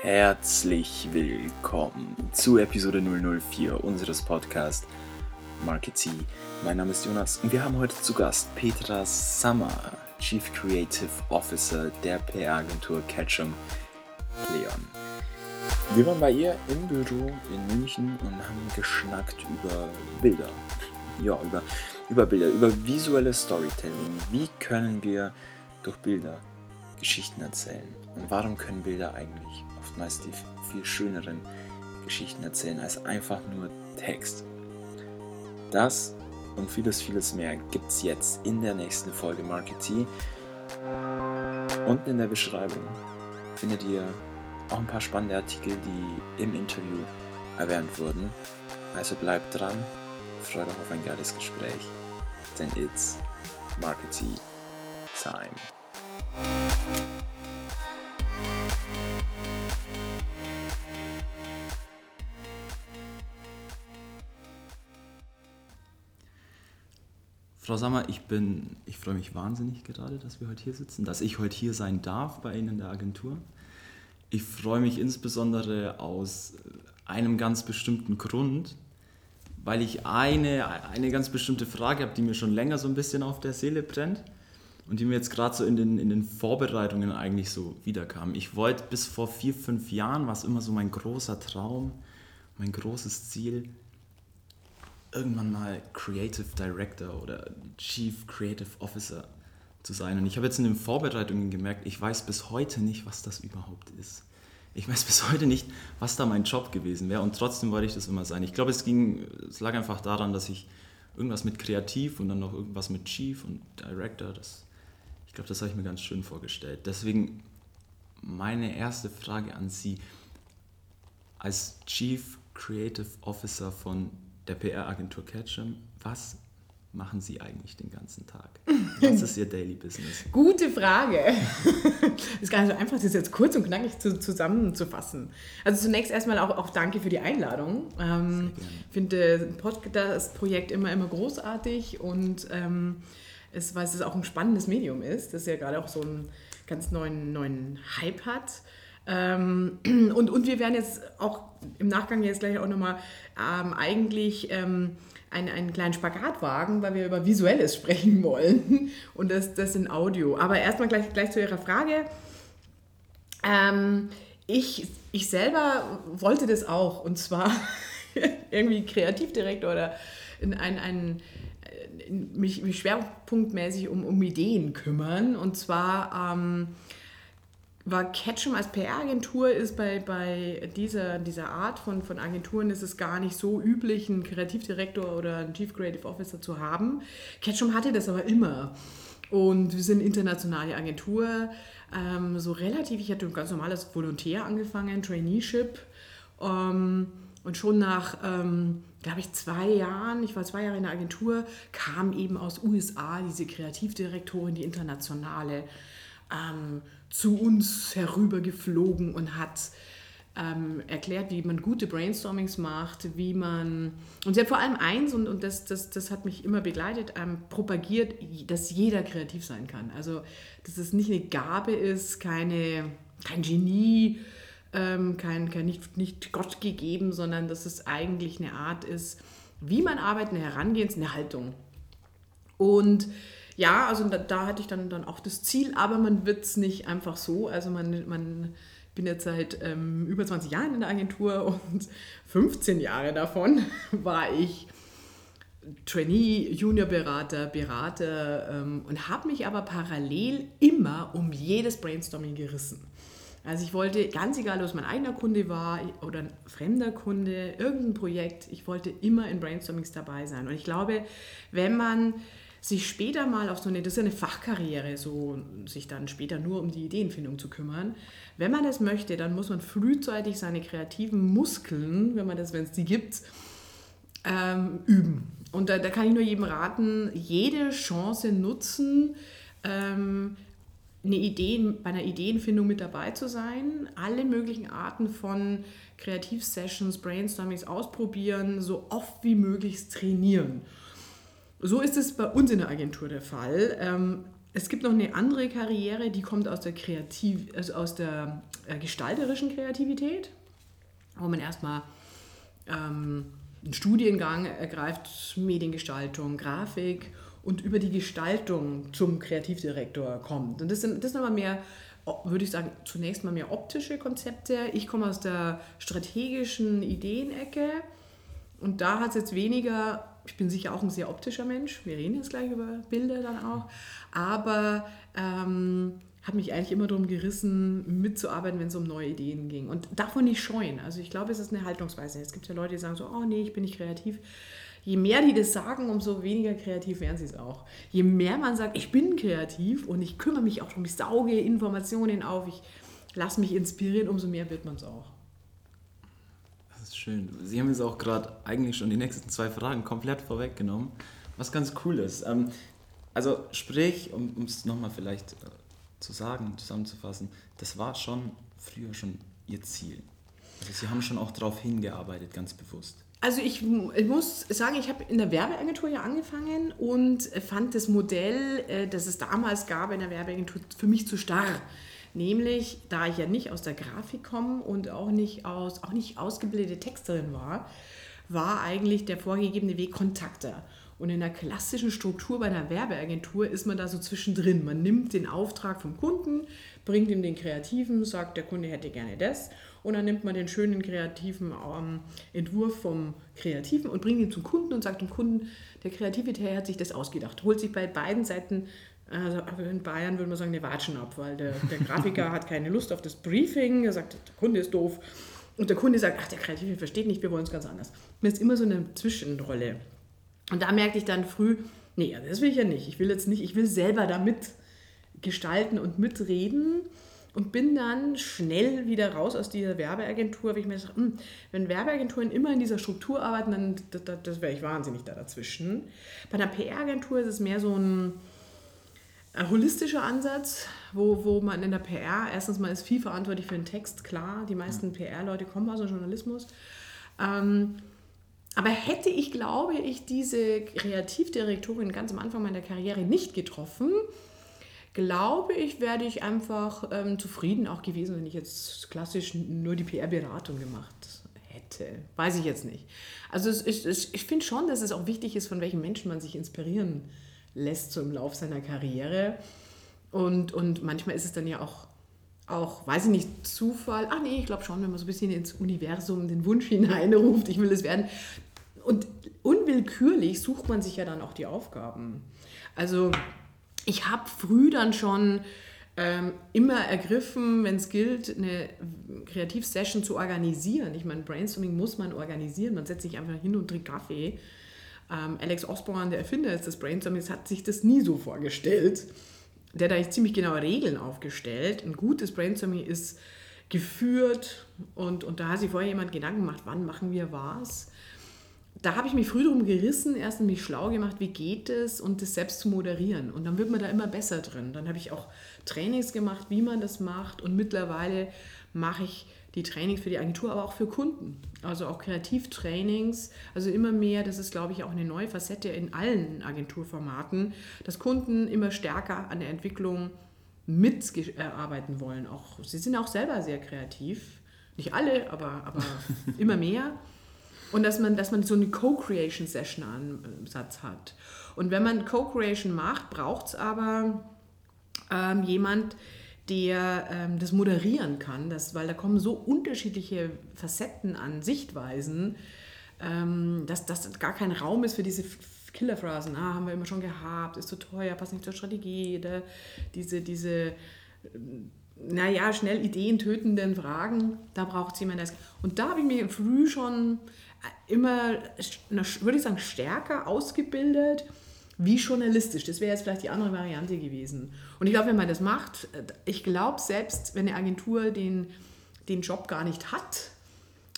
Herzlich willkommen zu Episode 004 unseres Podcasts Marketing. Mein Name ist Jonas und wir haben heute zu Gast Petra Sammer, Chief Creative Officer der PR-Agentur Ketchum Leon. Wir waren bei ihr im Büro in München und haben geschnackt über Bilder. Ja, über, über Bilder, über visuelle Storytelling. Wie können wir durch Bilder Geschichten erzählen? Und warum können Bilder eigentlich oftmals die viel schöneren Geschichten erzählen als einfach nur Text? Das und vieles, vieles mehr gibt es jetzt in der nächsten Folge Marketing. Unten in der Beschreibung findet ihr auch ein paar spannende Artikel, die im Interview erwähnt wurden. Also bleibt dran, freut euch auf ein geiles Gespräch, denn it's Marketing Time. Frau Sammer, ich ich freue mich wahnsinnig gerade, dass wir heute hier sitzen, dass ich heute hier sein darf bei Ihnen in der Agentur. Ich freue mich insbesondere aus einem ganz bestimmten Grund, weil ich eine, eine ganz bestimmte Frage habe, die mir schon länger so ein bisschen auf der Seele brennt und die mir jetzt gerade so in den, in den Vorbereitungen eigentlich so wiederkam. Ich wollte bis vor vier, fünf Jahren, war es immer so mein großer Traum, mein großes Ziel, irgendwann mal Creative Director oder Chief Creative Officer zu sein. Und ich habe jetzt in den Vorbereitungen gemerkt, ich weiß bis heute nicht, was das überhaupt ist. Ich weiß bis heute nicht, was da mein Job gewesen wäre und trotzdem wollte ich das immer sein. Ich glaube, es ging, es lag einfach daran, dass ich irgendwas mit Kreativ und dann noch irgendwas mit Chief und Director, das, ich glaube, das habe ich mir ganz schön vorgestellt. Deswegen meine erste Frage an Sie als Chief Creative Officer von der PR-Agentur Ketchum, was machen Sie eigentlich den ganzen Tag? Was ist Ihr Daily Business? Gute Frage. ist gar nicht so einfach, das jetzt kurz und knackig zu, zusammenzufassen. Also zunächst erstmal auch, auch danke für die Einladung. Ähm, ich finde das Projekt immer, immer großartig und ähm, es, weil es auch ein spannendes Medium ist, das ja gerade auch so einen ganz neuen, neuen Hype hat. Ähm, und, und wir werden jetzt auch im Nachgang jetzt gleich auch nochmal ähm, eigentlich ähm, einen, einen kleinen Spagat wagen, weil wir über Visuelles sprechen wollen und das, das in Audio. Aber erstmal gleich, gleich zu Ihrer Frage. Ähm, ich, ich selber wollte das auch und zwar irgendwie Kreativdirektor oder in ein, ein, in mich, mich schwerpunktmäßig um, um Ideen kümmern und zwar ähm, war Ketchum als PR-Agentur ist bei, bei dieser, dieser Art von, von Agenturen ist es gar nicht so üblich, einen Kreativdirektor oder einen Chief Creative Officer zu haben. Ketchum hatte das aber immer. Und wir sind internationale Agentur, ähm, so relativ, ich hatte ein ganz normales Volontär angefangen, Traineeship. Ähm, und schon nach, ähm, glaube ich, zwei Jahren, ich war zwei Jahre in der Agentur, kam eben aus USA diese Kreativdirektorin, die internationale ähm, zu uns herübergeflogen und hat ähm, erklärt, wie man gute Brainstormings macht, wie man, und sie hat vor allem eins, und, und das, das, das hat mich immer begleitet, ähm, propagiert, dass jeder kreativ sein kann. Also, dass es nicht eine Gabe ist, keine, kein Genie, ähm, kein, kein nicht, nicht Gott gegeben, sondern dass es eigentlich eine Art ist, wie man arbeitet, eine Herangehens, eine Haltung. Und ja, also da, da, hatte ich dann, dann auch das Ziel, aber man wird es nicht einfach so. Also man, man bin jetzt seit ähm, über 20 Jahren in der Agentur und 15 Jahre davon war ich Trainee, Juniorberater, Berater ähm, und habe mich aber parallel immer um jedes Brainstorming gerissen. Also ich wollte, ganz egal, ob es mein eigener Kunde war oder ein fremder Kunde, irgendein Projekt, ich wollte immer in Brainstormings dabei sein. Und ich glaube, wenn man sich später mal auf so eine, das ist eine Fachkarriere, so sich dann später nur um die Ideenfindung zu kümmern. Wenn man das möchte, dann muss man frühzeitig seine kreativen Muskeln, wenn man das, wenn es die gibt, ähm, üben. Und da, da, kann ich nur jedem raten, jede Chance nutzen, ähm, eine Idee, bei einer Ideenfindung mit dabei zu sein, alle möglichen Arten von Kreativsessions, Brainstormings ausprobieren, so oft wie möglich trainieren. So ist es bei uns in der Agentur der Fall. Ähm, es gibt noch eine andere Karriere, die kommt aus der, Kreativ also aus der äh, gestalterischen Kreativität, wo man erstmal ähm, einen Studiengang ergreift, Mediengestaltung, Grafik und über die Gestaltung zum Kreativdirektor kommt. Und das sind, das sind aber mehr, würde ich sagen, zunächst mal mehr optische Konzepte. Ich komme aus der strategischen Ideenecke und da hat es jetzt weniger, ich bin sicher auch ein sehr optischer Mensch, wir reden jetzt gleich über Bilder dann auch, aber ähm, habe mich eigentlich immer darum gerissen, mitzuarbeiten, wenn es um neue Ideen ging. Und davon nicht scheuen. Also ich glaube, es ist eine Haltungsweise. Es gibt ja Leute, die sagen so, oh nee, ich bin nicht kreativ. Je mehr die das sagen, umso weniger kreativ werden sie es auch. Je mehr man sagt, ich bin kreativ und ich kümmere mich auch darum, ich sauge Informationen auf, ich lasse mich inspirieren, umso mehr wird man es auch. Schön. Sie haben jetzt auch gerade eigentlich schon die nächsten zwei Fragen komplett vorweggenommen, was ganz cool ist. Ähm, also sprich, um es nochmal vielleicht äh, zu sagen, zusammenzufassen, das war schon früher schon Ihr Ziel. Also Sie haben schon auch darauf hingearbeitet, ganz bewusst. Also ich, ich muss sagen, ich habe in der Werbeagentur ja angefangen und fand das Modell, äh, das es damals gab in der Werbeagentur, für mich zu starr. Nämlich, da ich ja nicht aus der Grafik komme und auch nicht, aus, auch nicht ausgebildete Texterin war, war eigentlich der vorgegebene Weg Kontakte. Und in der klassischen Struktur bei einer Werbeagentur ist man da so zwischendrin. Man nimmt den Auftrag vom Kunden, bringt ihm den Kreativen, sagt, der Kunde hätte gerne das. Und dann nimmt man den schönen kreativen ähm, Entwurf vom Kreativen und bringt ihn zum Kunden und sagt dem Kunden, der Kreative hat sich das ausgedacht. Holt sich bei beiden Seiten, also in Bayern würde man sagen, eine Watschen ab, weil der, der Grafiker hat keine Lust auf das Briefing, er sagt, der Kunde ist doof. Und der Kunde sagt, ach, der Kreative versteht nicht, wir wollen es ganz anders. Das ist immer so eine Zwischenrolle. Und da merkte ich dann früh, nee, das will ich ja nicht. Ich will jetzt nicht, ich will selber damit gestalten und mitreden und bin dann schnell wieder raus aus dieser Werbeagentur, weil ich mir gesagt hm, wenn Werbeagenturen immer in dieser Struktur arbeiten, dann das, das, das wäre ich wahnsinnig da dazwischen. Bei einer PR-Agentur ist es mehr so ein, ein holistischer Ansatz, wo, wo man in der PR, erstens mal ist viel verantwortlich für den Text, klar, die meisten PR-Leute kommen aus dem Journalismus. Ähm, aber hätte ich, glaube ich, diese Kreativdirektorin ganz am Anfang meiner Karriere nicht getroffen, glaube ich, werde ich einfach ähm, zufrieden auch gewesen, wenn ich jetzt klassisch nur die PR-Beratung gemacht hätte. Weiß ich jetzt nicht. Also es, es, ich finde schon, dass es auch wichtig ist, von welchen Menschen man sich inspirieren lässt so im Lauf seiner Karriere. Und, und manchmal ist es dann ja auch, auch, weiß ich nicht, Zufall. Ach nee, ich glaube schon, wenn man so ein bisschen ins Universum den Wunsch hineinruft, ich will es werden, und unwillkürlich sucht man sich ja dann auch die Aufgaben. Also ich habe früh dann schon ähm, immer ergriffen, wenn es gilt, eine Kreativsession zu organisieren. Ich meine, Brainstorming muss man organisieren. Man setzt sich einfach hin und trinkt Kaffee. Ähm, Alex Osborne, der Erfinder des Brainstormings, hat sich das nie so vorgestellt. Der hat da ziemlich genaue Regeln aufgestellt. Ein gutes Brainstorming ist geführt und, und da hat sich vorher jemand Gedanken gemacht, wann machen wir was da habe ich mich früh darum gerissen, erst mich schlau gemacht, wie geht es und das selbst zu moderieren. Und dann wird man da immer besser drin. Dann habe ich auch Trainings gemacht, wie man das macht. Und mittlerweile mache ich die Trainings für die Agentur, aber auch für Kunden. Also auch Kreativtrainings. Also immer mehr, das ist, glaube ich, auch eine neue Facette in allen Agenturformaten, dass Kunden immer stärker an der Entwicklung mitarbeiten wollen. Auch, sie sind auch selber sehr kreativ. Nicht alle, aber, aber immer mehr. Und dass man, dass man so eine Co-Creation-Session-Ansatz hat. Und wenn man Co-Creation macht, braucht es aber ähm, jemand, der ähm, das moderieren kann, das, weil da kommen so unterschiedliche Facetten an Sichtweisen, ähm, dass das gar kein Raum ist für diese Killerphrasen. Ah, haben wir immer schon gehabt, ist zu teuer, passt nicht zur Strategie, oder diese, diese naja, schnell Ideen tötenden Fragen, da braucht es jemanden. Und da habe ich mir früh schon immer, würde ich sagen, stärker ausgebildet wie journalistisch. Das wäre jetzt vielleicht die andere Variante gewesen. Und ich glaube, wenn man das macht, ich glaube, selbst wenn eine Agentur den, den Job gar nicht hat,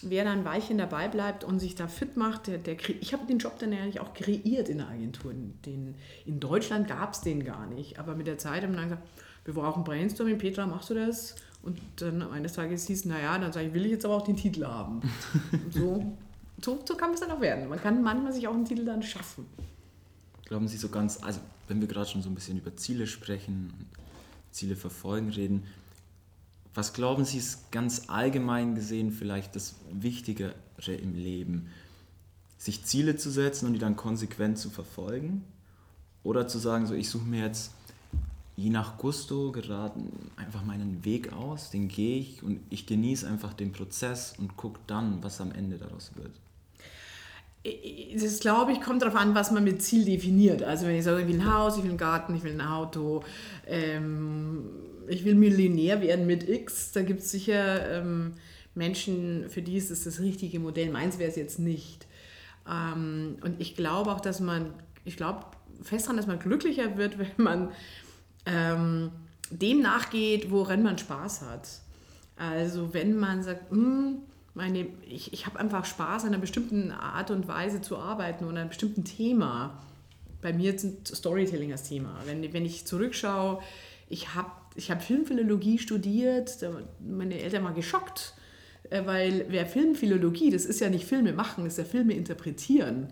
wer dann ein Weilchen dabei bleibt und sich da fit macht, der, der ich habe den Job dann eigentlich auch kreiert in der Agentur. Den, in Deutschland gab es den gar nicht, aber mit der Zeit haben wir dann gesagt, wir brauchen Brainstorming, Petra, machst du das? Und dann eines Tages hieß, naja, dann sage ich, will ich jetzt aber auch den Titel haben. So so, so kann es dann auch werden. Man kann manchmal sich auch einen Titel dann schaffen. Glauben Sie so ganz, also wenn wir gerade schon so ein bisschen über Ziele sprechen, Ziele verfolgen reden, was glauben Sie ist ganz allgemein gesehen vielleicht das Wichtigere im Leben? Sich Ziele zu setzen und die dann konsequent zu verfolgen? Oder zu sagen, so ich suche mir jetzt je nach Gusto gerade einfach meinen Weg aus, den gehe ich und ich genieße einfach den Prozess und gucke dann, was am Ende daraus wird. Das glaube ich, kommt darauf an, was man mit Ziel definiert. Also wenn ich sage, ich will ein Haus, ich will einen Garten, ich will ein Auto, ähm, ich will Millionär werden mit X, da gibt es sicher ähm, Menschen, für die ist es das richtige Modell. Meins wäre es jetzt nicht. Ähm, und ich glaube auch, dass man, ich glaube fest daran, dass man glücklicher wird, wenn man ähm, dem nachgeht, woran man Spaß hat. Also wenn man sagt, hm, meine, ich, ich habe einfach Spaß, an einer bestimmten Art und Weise zu arbeiten oder einem bestimmten Thema. Bei mir sind Storytelling das Thema. Wenn, wenn ich zurückschaue, ich habe ich hab Filmphilologie studiert, meine Eltern waren geschockt, äh, weil wer Filmphilologie, das ist ja nicht Filme machen, das ist ja Filme interpretieren.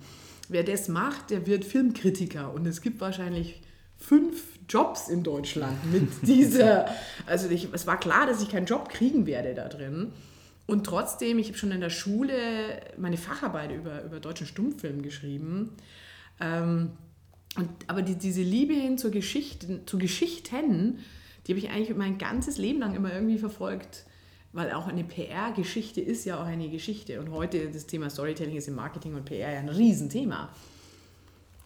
Wer das macht, der wird Filmkritiker und es gibt wahrscheinlich fünf Jobs in Deutschland mit dieser. Also ich, es war klar, dass ich keinen Job kriegen werde da drin. Und trotzdem, ich habe schon in der Schule meine Facharbeit über, über deutschen Stummfilm geschrieben. Ähm, und, aber die, diese Liebe hin zur Geschichte, zu Geschichten, die habe ich eigentlich mein ganzes Leben lang immer irgendwie verfolgt. Weil auch eine PR-Geschichte ist ja auch eine Geschichte. Und heute das Thema Storytelling ist im Marketing und PR ja ein Riesenthema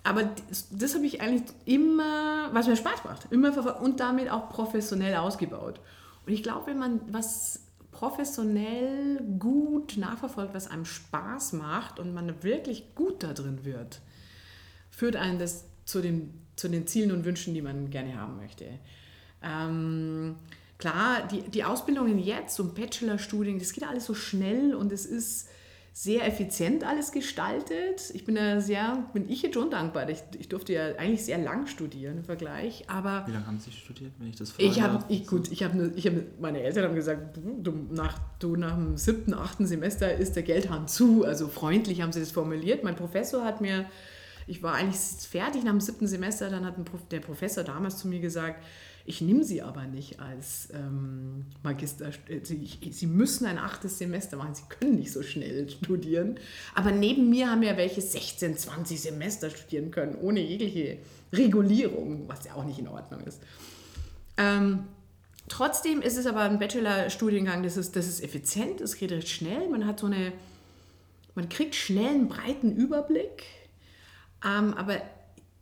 aber das, das habe ich eigentlich immer, was mir Spaß macht, immer und damit auch professionell ausgebaut. Und ich glaube, wenn man was professionell gut nachverfolgt, was einem Spaß macht und man wirklich gut da drin wird, führt einen das zu den, zu den Zielen und Wünschen, die man gerne haben möchte. Ähm, klar, die, die Ausbildungen jetzt und Bachelorstudien, das geht alles so schnell und es ist sehr effizient alles gestaltet. Ich bin da sehr, bin ich jetzt schon dankbar. Ich, ich durfte ja eigentlich sehr lang studieren im Vergleich, aber... Wie lange haben Sie studiert, wenn ich das frage? Ich habe, ich, gut, ich habe, ich hab, meine Eltern haben gesagt, du, nach, du nach dem siebten, achten Semester ist der Geldhahn zu. Also freundlich haben sie das formuliert. Mein Professor hat mir, ich war eigentlich fertig nach dem siebten Semester, dann hat der Professor damals zu mir gesagt, ich nehme sie aber nicht als ähm, Magister. Sie, sie, müssen ein achtes Semester machen. Sie können nicht so schnell studieren. Aber neben mir haben ja welche 16, 20 Semester studieren können, ohne jegliche Regulierung, was ja auch nicht in Ordnung ist. Ähm, trotzdem ist es aber ein Bachelorstudiengang, das ist, das ist effizient, es geht recht schnell. Man hat so eine, man kriegt schnell einen breiten Überblick. Ähm, aber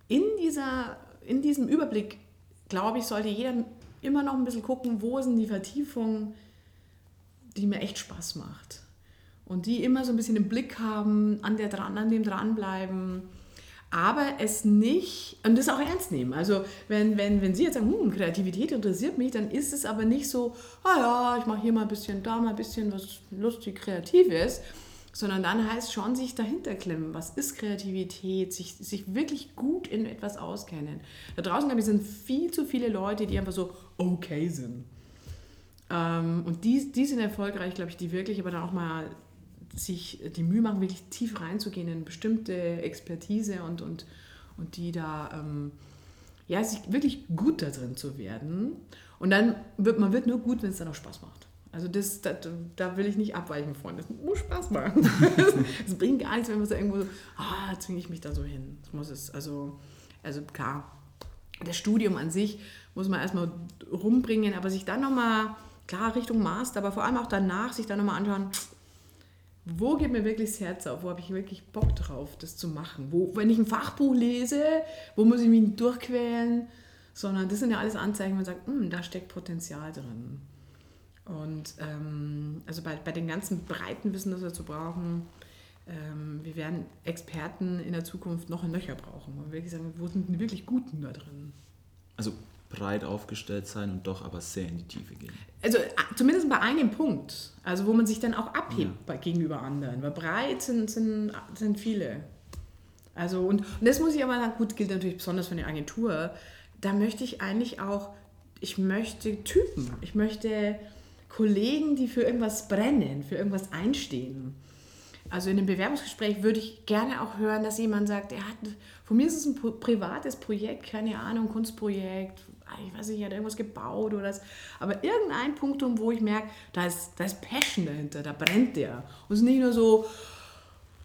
in, dieser, in diesem Überblick glaube ich, sollte jeder immer noch ein bisschen gucken, wo sind die Vertiefungen, die mir echt Spaß macht. Und die immer so ein bisschen im Blick haben, an, der dran, an dem dranbleiben. Aber es nicht, und das auch ernst nehmen. Also wenn, wenn, wenn Sie jetzt sagen, hm, Kreativität interessiert mich, dann ist es aber nicht so, ah ja, ich mache hier mal ein bisschen, da mal ein bisschen was lustig Kreatives, sondern dann heißt schon sich dahinter klemmen. Was ist Kreativität? Sich, sich wirklich gut in etwas auskennen. Da draußen, glaube ich, sind viel zu viele Leute, die einfach so okay sind. Ähm, und die, die sind erfolgreich, glaube ich, die wirklich aber dann auch mal sich die Mühe machen, wirklich tief reinzugehen in bestimmte Expertise und, und, und die da, ähm, ja, sich wirklich gut da drin zu werden. Und dann wird man wird nur gut, wenn es dann auch Spaß macht. Also das, das, da will ich nicht abweichen von. Das muss Spaß machen. Es bringt gar nichts, wenn man so irgendwo so, ah, zwinge ich mich da so hin. Das muss es, also, also klar, das Studium an sich muss man erstmal rumbringen, aber sich dann nochmal, klar, Richtung Master, aber vor allem auch danach sich dann nochmal anschauen, wo geht mir wirklich das Herz auf, wo habe ich wirklich Bock drauf, das zu machen. Wo, wenn ich ein Fachbuch lese, wo muss ich mich durchquälen, sondern das sind ja alles Anzeichen, wo man sagt, hm, da steckt Potenzial drin. Und ähm, also bei, bei dem ganzen breiten Wissen, das wir dazu brauchen, ähm, wir werden Experten in der Zukunft noch ein Löcher brauchen. Und wirklich sagen, wo sind die wirklich Guten da drin? Also breit aufgestellt sein und doch aber sehr in die Tiefe gehen. Also zumindest bei einem Punkt, also wo man sich dann auch abhebt ja. gegenüber anderen. Weil breit sind, sind, sind viele. Also und, und das muss ich aber sagen, gut, gilt natürlich besonders für eine Agentur. Da möchte ich eigentlich auch, ich möchte Typen, ich möchte Kollegen, die für irgendwas brennen, für irgendwas einstehen. Also in einem Bewerbungsgespräch würde ich gerne auch hören, dass jemand sagt, er hat, von mir ist es ein privates Projekt, keine Ahnung, Kunstprojekt, ich weiß nicht, er hat irgendwas gebaut oder das. Aber irgendein Punkt, wo ich merke, da ist, da ist Passion dahinter, da brennt der. Und es ist nicht nur so,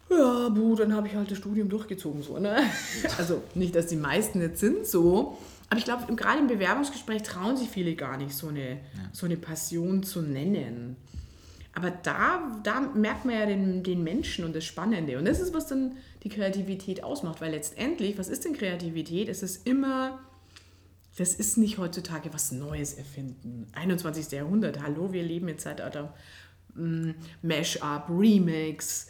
ja, buh, dann habe ich halt das Studium durchgezogen. So, ne? Also nicht, dass die meisten jetzt sind so. Aber ich glaube, gerade im Bewerbungsgespräch trauen sich viele gar nicht, so eine, ja. so eine Passion zu nennen. Aber da, da merkt man ja den, den Menschen und das Spannende. Und das ist, was dann die Kreativität ausmacht. Weil letztendlich, was ist denn Kreativität? Es ist immer, das ist nicht heutzutage was Neues erfinden. 21. Jahrhundert, hallo, wir leben im Zeitalter mm, Mash-up, Remix,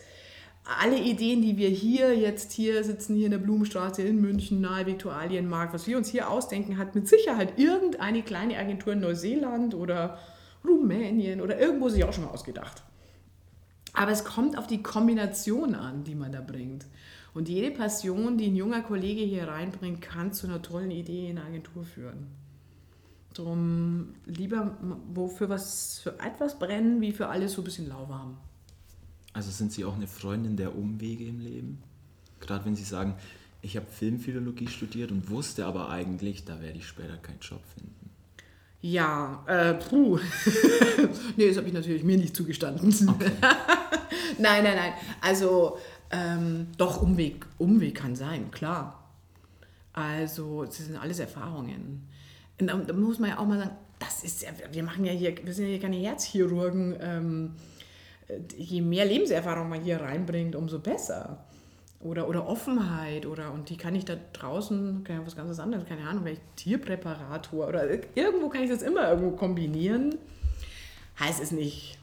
alle Ideen, die wir hier jetzt hier sitzen, hier in der Blumenstraße in München, nahe Viktualienmarkt, was wir uns hier ausdenken, hat mit Sicherheit irgendeine kleine Agentur in Neuseeland oder Rumänien oder irgendwo sich auch schon mal ausgedacht. Aber es kommt auf die Kombination an, die man da bringt. Und jede Passion, die ein junger Kollege hier reinbringt, kann zu einer tollen Idee in der Agentur führen. Darum lieber für was für etwas brennen, wie für alles so ein bisschen lauwarm. Also sind Sie auch eine Freundin der Umwege im Leben? Gerade wenn Sie sagen, ich habe Filmphilologie studiert und wusste aber eigentlich, da werde ich später keinen Job finden. Ja, äh, puh. nee, das habe ich natürlich mir nicht zugestanden. Okay. nein, nein, nein. Also, ähm, doch, Umweg, Umweg kann sein, klar. Also, das sind alles Erfahrungen. Und da, muss man ja auch mal sagen, das ist ja, wir machen ja hier, wir sind ja hier keine Herzchirurgen. Ähm, je mehr Lebenserfahrung man hier reinbringt, umso besser. Oder, oder Offenheit oder und die kann ich da draußen, kann ich was ganz anderes, keine Ahnung, welch Tierpräparator oder irgendwo kann ich das immer irgendwo kombinieren. Heißt es nicht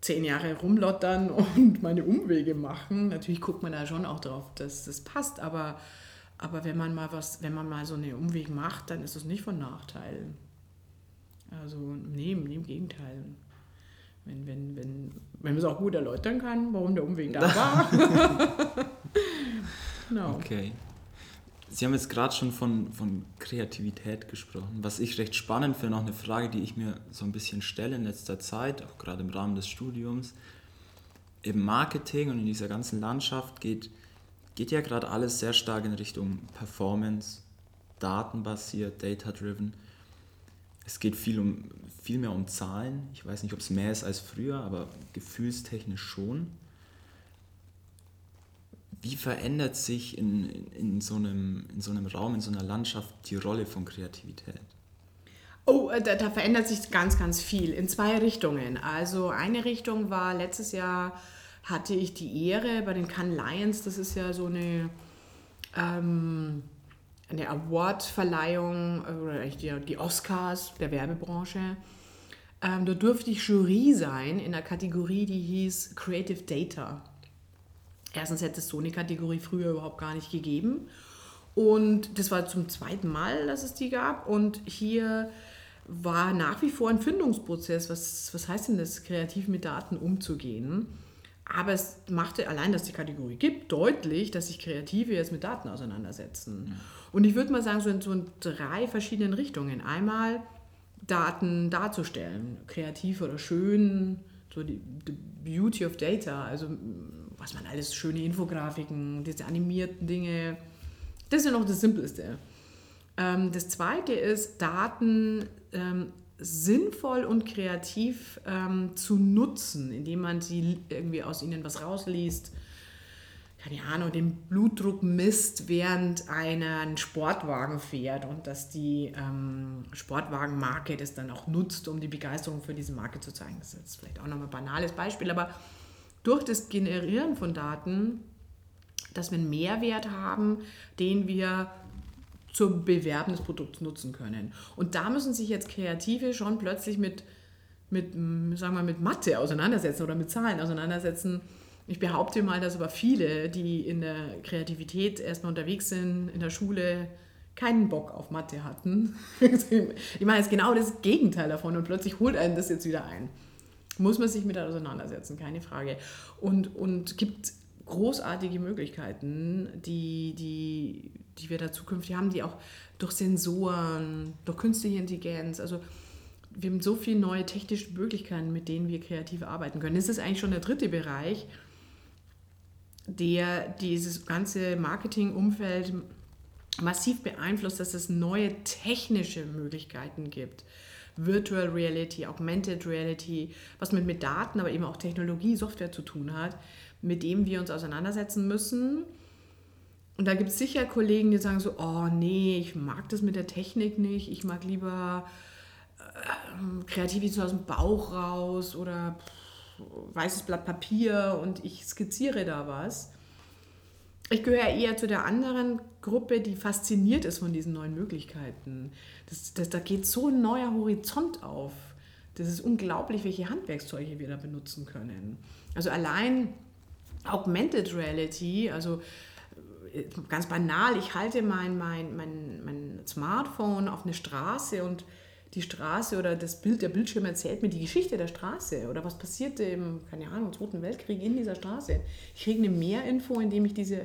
zehn Jahre rumlottern und meine Umwege machen. Natürlich guckt man da schon auch drauf, dass das passt, aber, aber wenn man mal was, wenn man mal so einen Umweg macht, dann ist das nicht von Nachteil. Also nee, im Gegenteil wenn, wenn, wenn, wenn man es auch gut erläutern kann, warum der Umweg da war. genau. Okay. Sie haben jetzt gerade schon von, von Kreativität gesprochen. Was ich recht spannend finde, auch eine Frage, die ich mir so ein bisschen stelle in letzter Zeit, auch gerade im Rahmen des Studiums. Im Marketing und in dieser ganzen Landschaft geht, geht ja gerade alles sehr stark in Richtung Performance, datenbasiert, data-driven. Es geht viel, um, viel mehr um Zahlen. Ich weiß nicht, ob es mehr ist als früher, aber gefühlstechnisch schon. Wie verändert sich in, in, so einem, in so einem Raum, in so einer Landschaft die Rolle von Kreativität? Oh, äh, da, da, verändert sich ganz, ganz viel in zwei Richtungen. Also eine Richtung war letztes Jahr hatte ich die Ehre bei den Cannes Lions, das ist ja so eine ähm, eine Award-Verleihung äh, oder die, die Oscars der Werbebranche. Ähm, da durfte ich Jury sein in einer Kategorie, die hieß Creative Data. Erstens hätte es so eine Kategorie früher überhaupt gar nicht gegeben. Und das war zum zweiten Mal, dass es die gab. Und hier war nach wie vor ein Findungsprozess. Was, was heißt denn das, kreativ mit Daten umzugehen? Aber es machte allein, dass die Kategorie gibt, deutlich, dass sich Kreative jetzt mit Daten auseinandersetzen. Ja. Und ich würde mal sagen, so in, so drei verschiedenen Richtungen. Einmal Daten darzustellen, kreativ oder schön, so die, the beauty of data, also was man alles, schöne Infografiken, diese animierten Dinge, das ist ja noch das Simpleste. Ähm, das zweite ist, Daten ähm, sinnvoll und kreativ ähm, zu nutzen, indem man sie irgendwie aus ihnen was rausliest, keine Ahnung, den Blutdruck misst, während einer einen Sportwagen fährt und dass die ähm, Sportwagenmarke das dann auch nutzt, um die Begeisterung für diese Marke zu zeigen. Das ist jetzt vielleicht auch nochmal ein banales Beispiel, aber durch das Generieren von Daten, dass wir einen Mehrwert haben, den wir zum Bewerben des Produkts nutzen können. Und da müssen sich jetzt Kreative schon plötzlich mit, mit, sagen wir, mit Mathe auseinandersetzen oder mit Zahlen auseinandersetzen, ich behaupte mal, dass aber viele, die in der Kreativität erstmal unterwegs sind, in der Schule, keinen Bock auf Mathe hatten. ich meine, ist genau das Gegenteil davon und plötzlich holt einen das jetzt wieder ein. Muss man sich mit auseinandersetzen, keine Frage. Und, und gibt großartige Möglichkeiten, die, die, die wir da zukünftig haben, die auch durch Sensoren, durch künstliche Intelligenz, also wir haben so viele neue technische Möglichkeiten, mit denen wir kreativ arbeiten können. Das ist eigentlich schon der dritte Bereich, der dieses ganze Marketingumfeld massiv beeinflusst, dass es neue technische Möglichkeiten gibt. Virtual Reality, Augmented Reality, was mit, mit Daten, aber eben auch Technologie, Software zu tun hat, mit dem wir uns auseinandersetzen müssen. Und da gibt es sicher Kollegen, die sagen so, oh nee, ich mag das mit der Technik nicht, ich mag lieber äh, Kreativität aus dem Bauch raus oder weißes Blatt Papier und ich skizziere da was. Ich gehöre eher zu der anderen Gruppe, die fasziniert ist von diesen neuen Möglichkeiten. Das, das, da geht so ein neuer Horizont auf. Das ist unglaublich, welche Handwerkszeuge wir da benutzen können. Also allein Augmented Reality, also äh, ganz banal, ich halte mein, mein, mein, mein Smartphone auf eine Straße und die Straße oder das Bild, der Bildschirm erzählt mir die Geschichte der Straße oder was passierte im, keine Ahnung, Zweiten Weltkrieg in dieser Straße. Ich kriege eine Mehrinfo, indem ich diese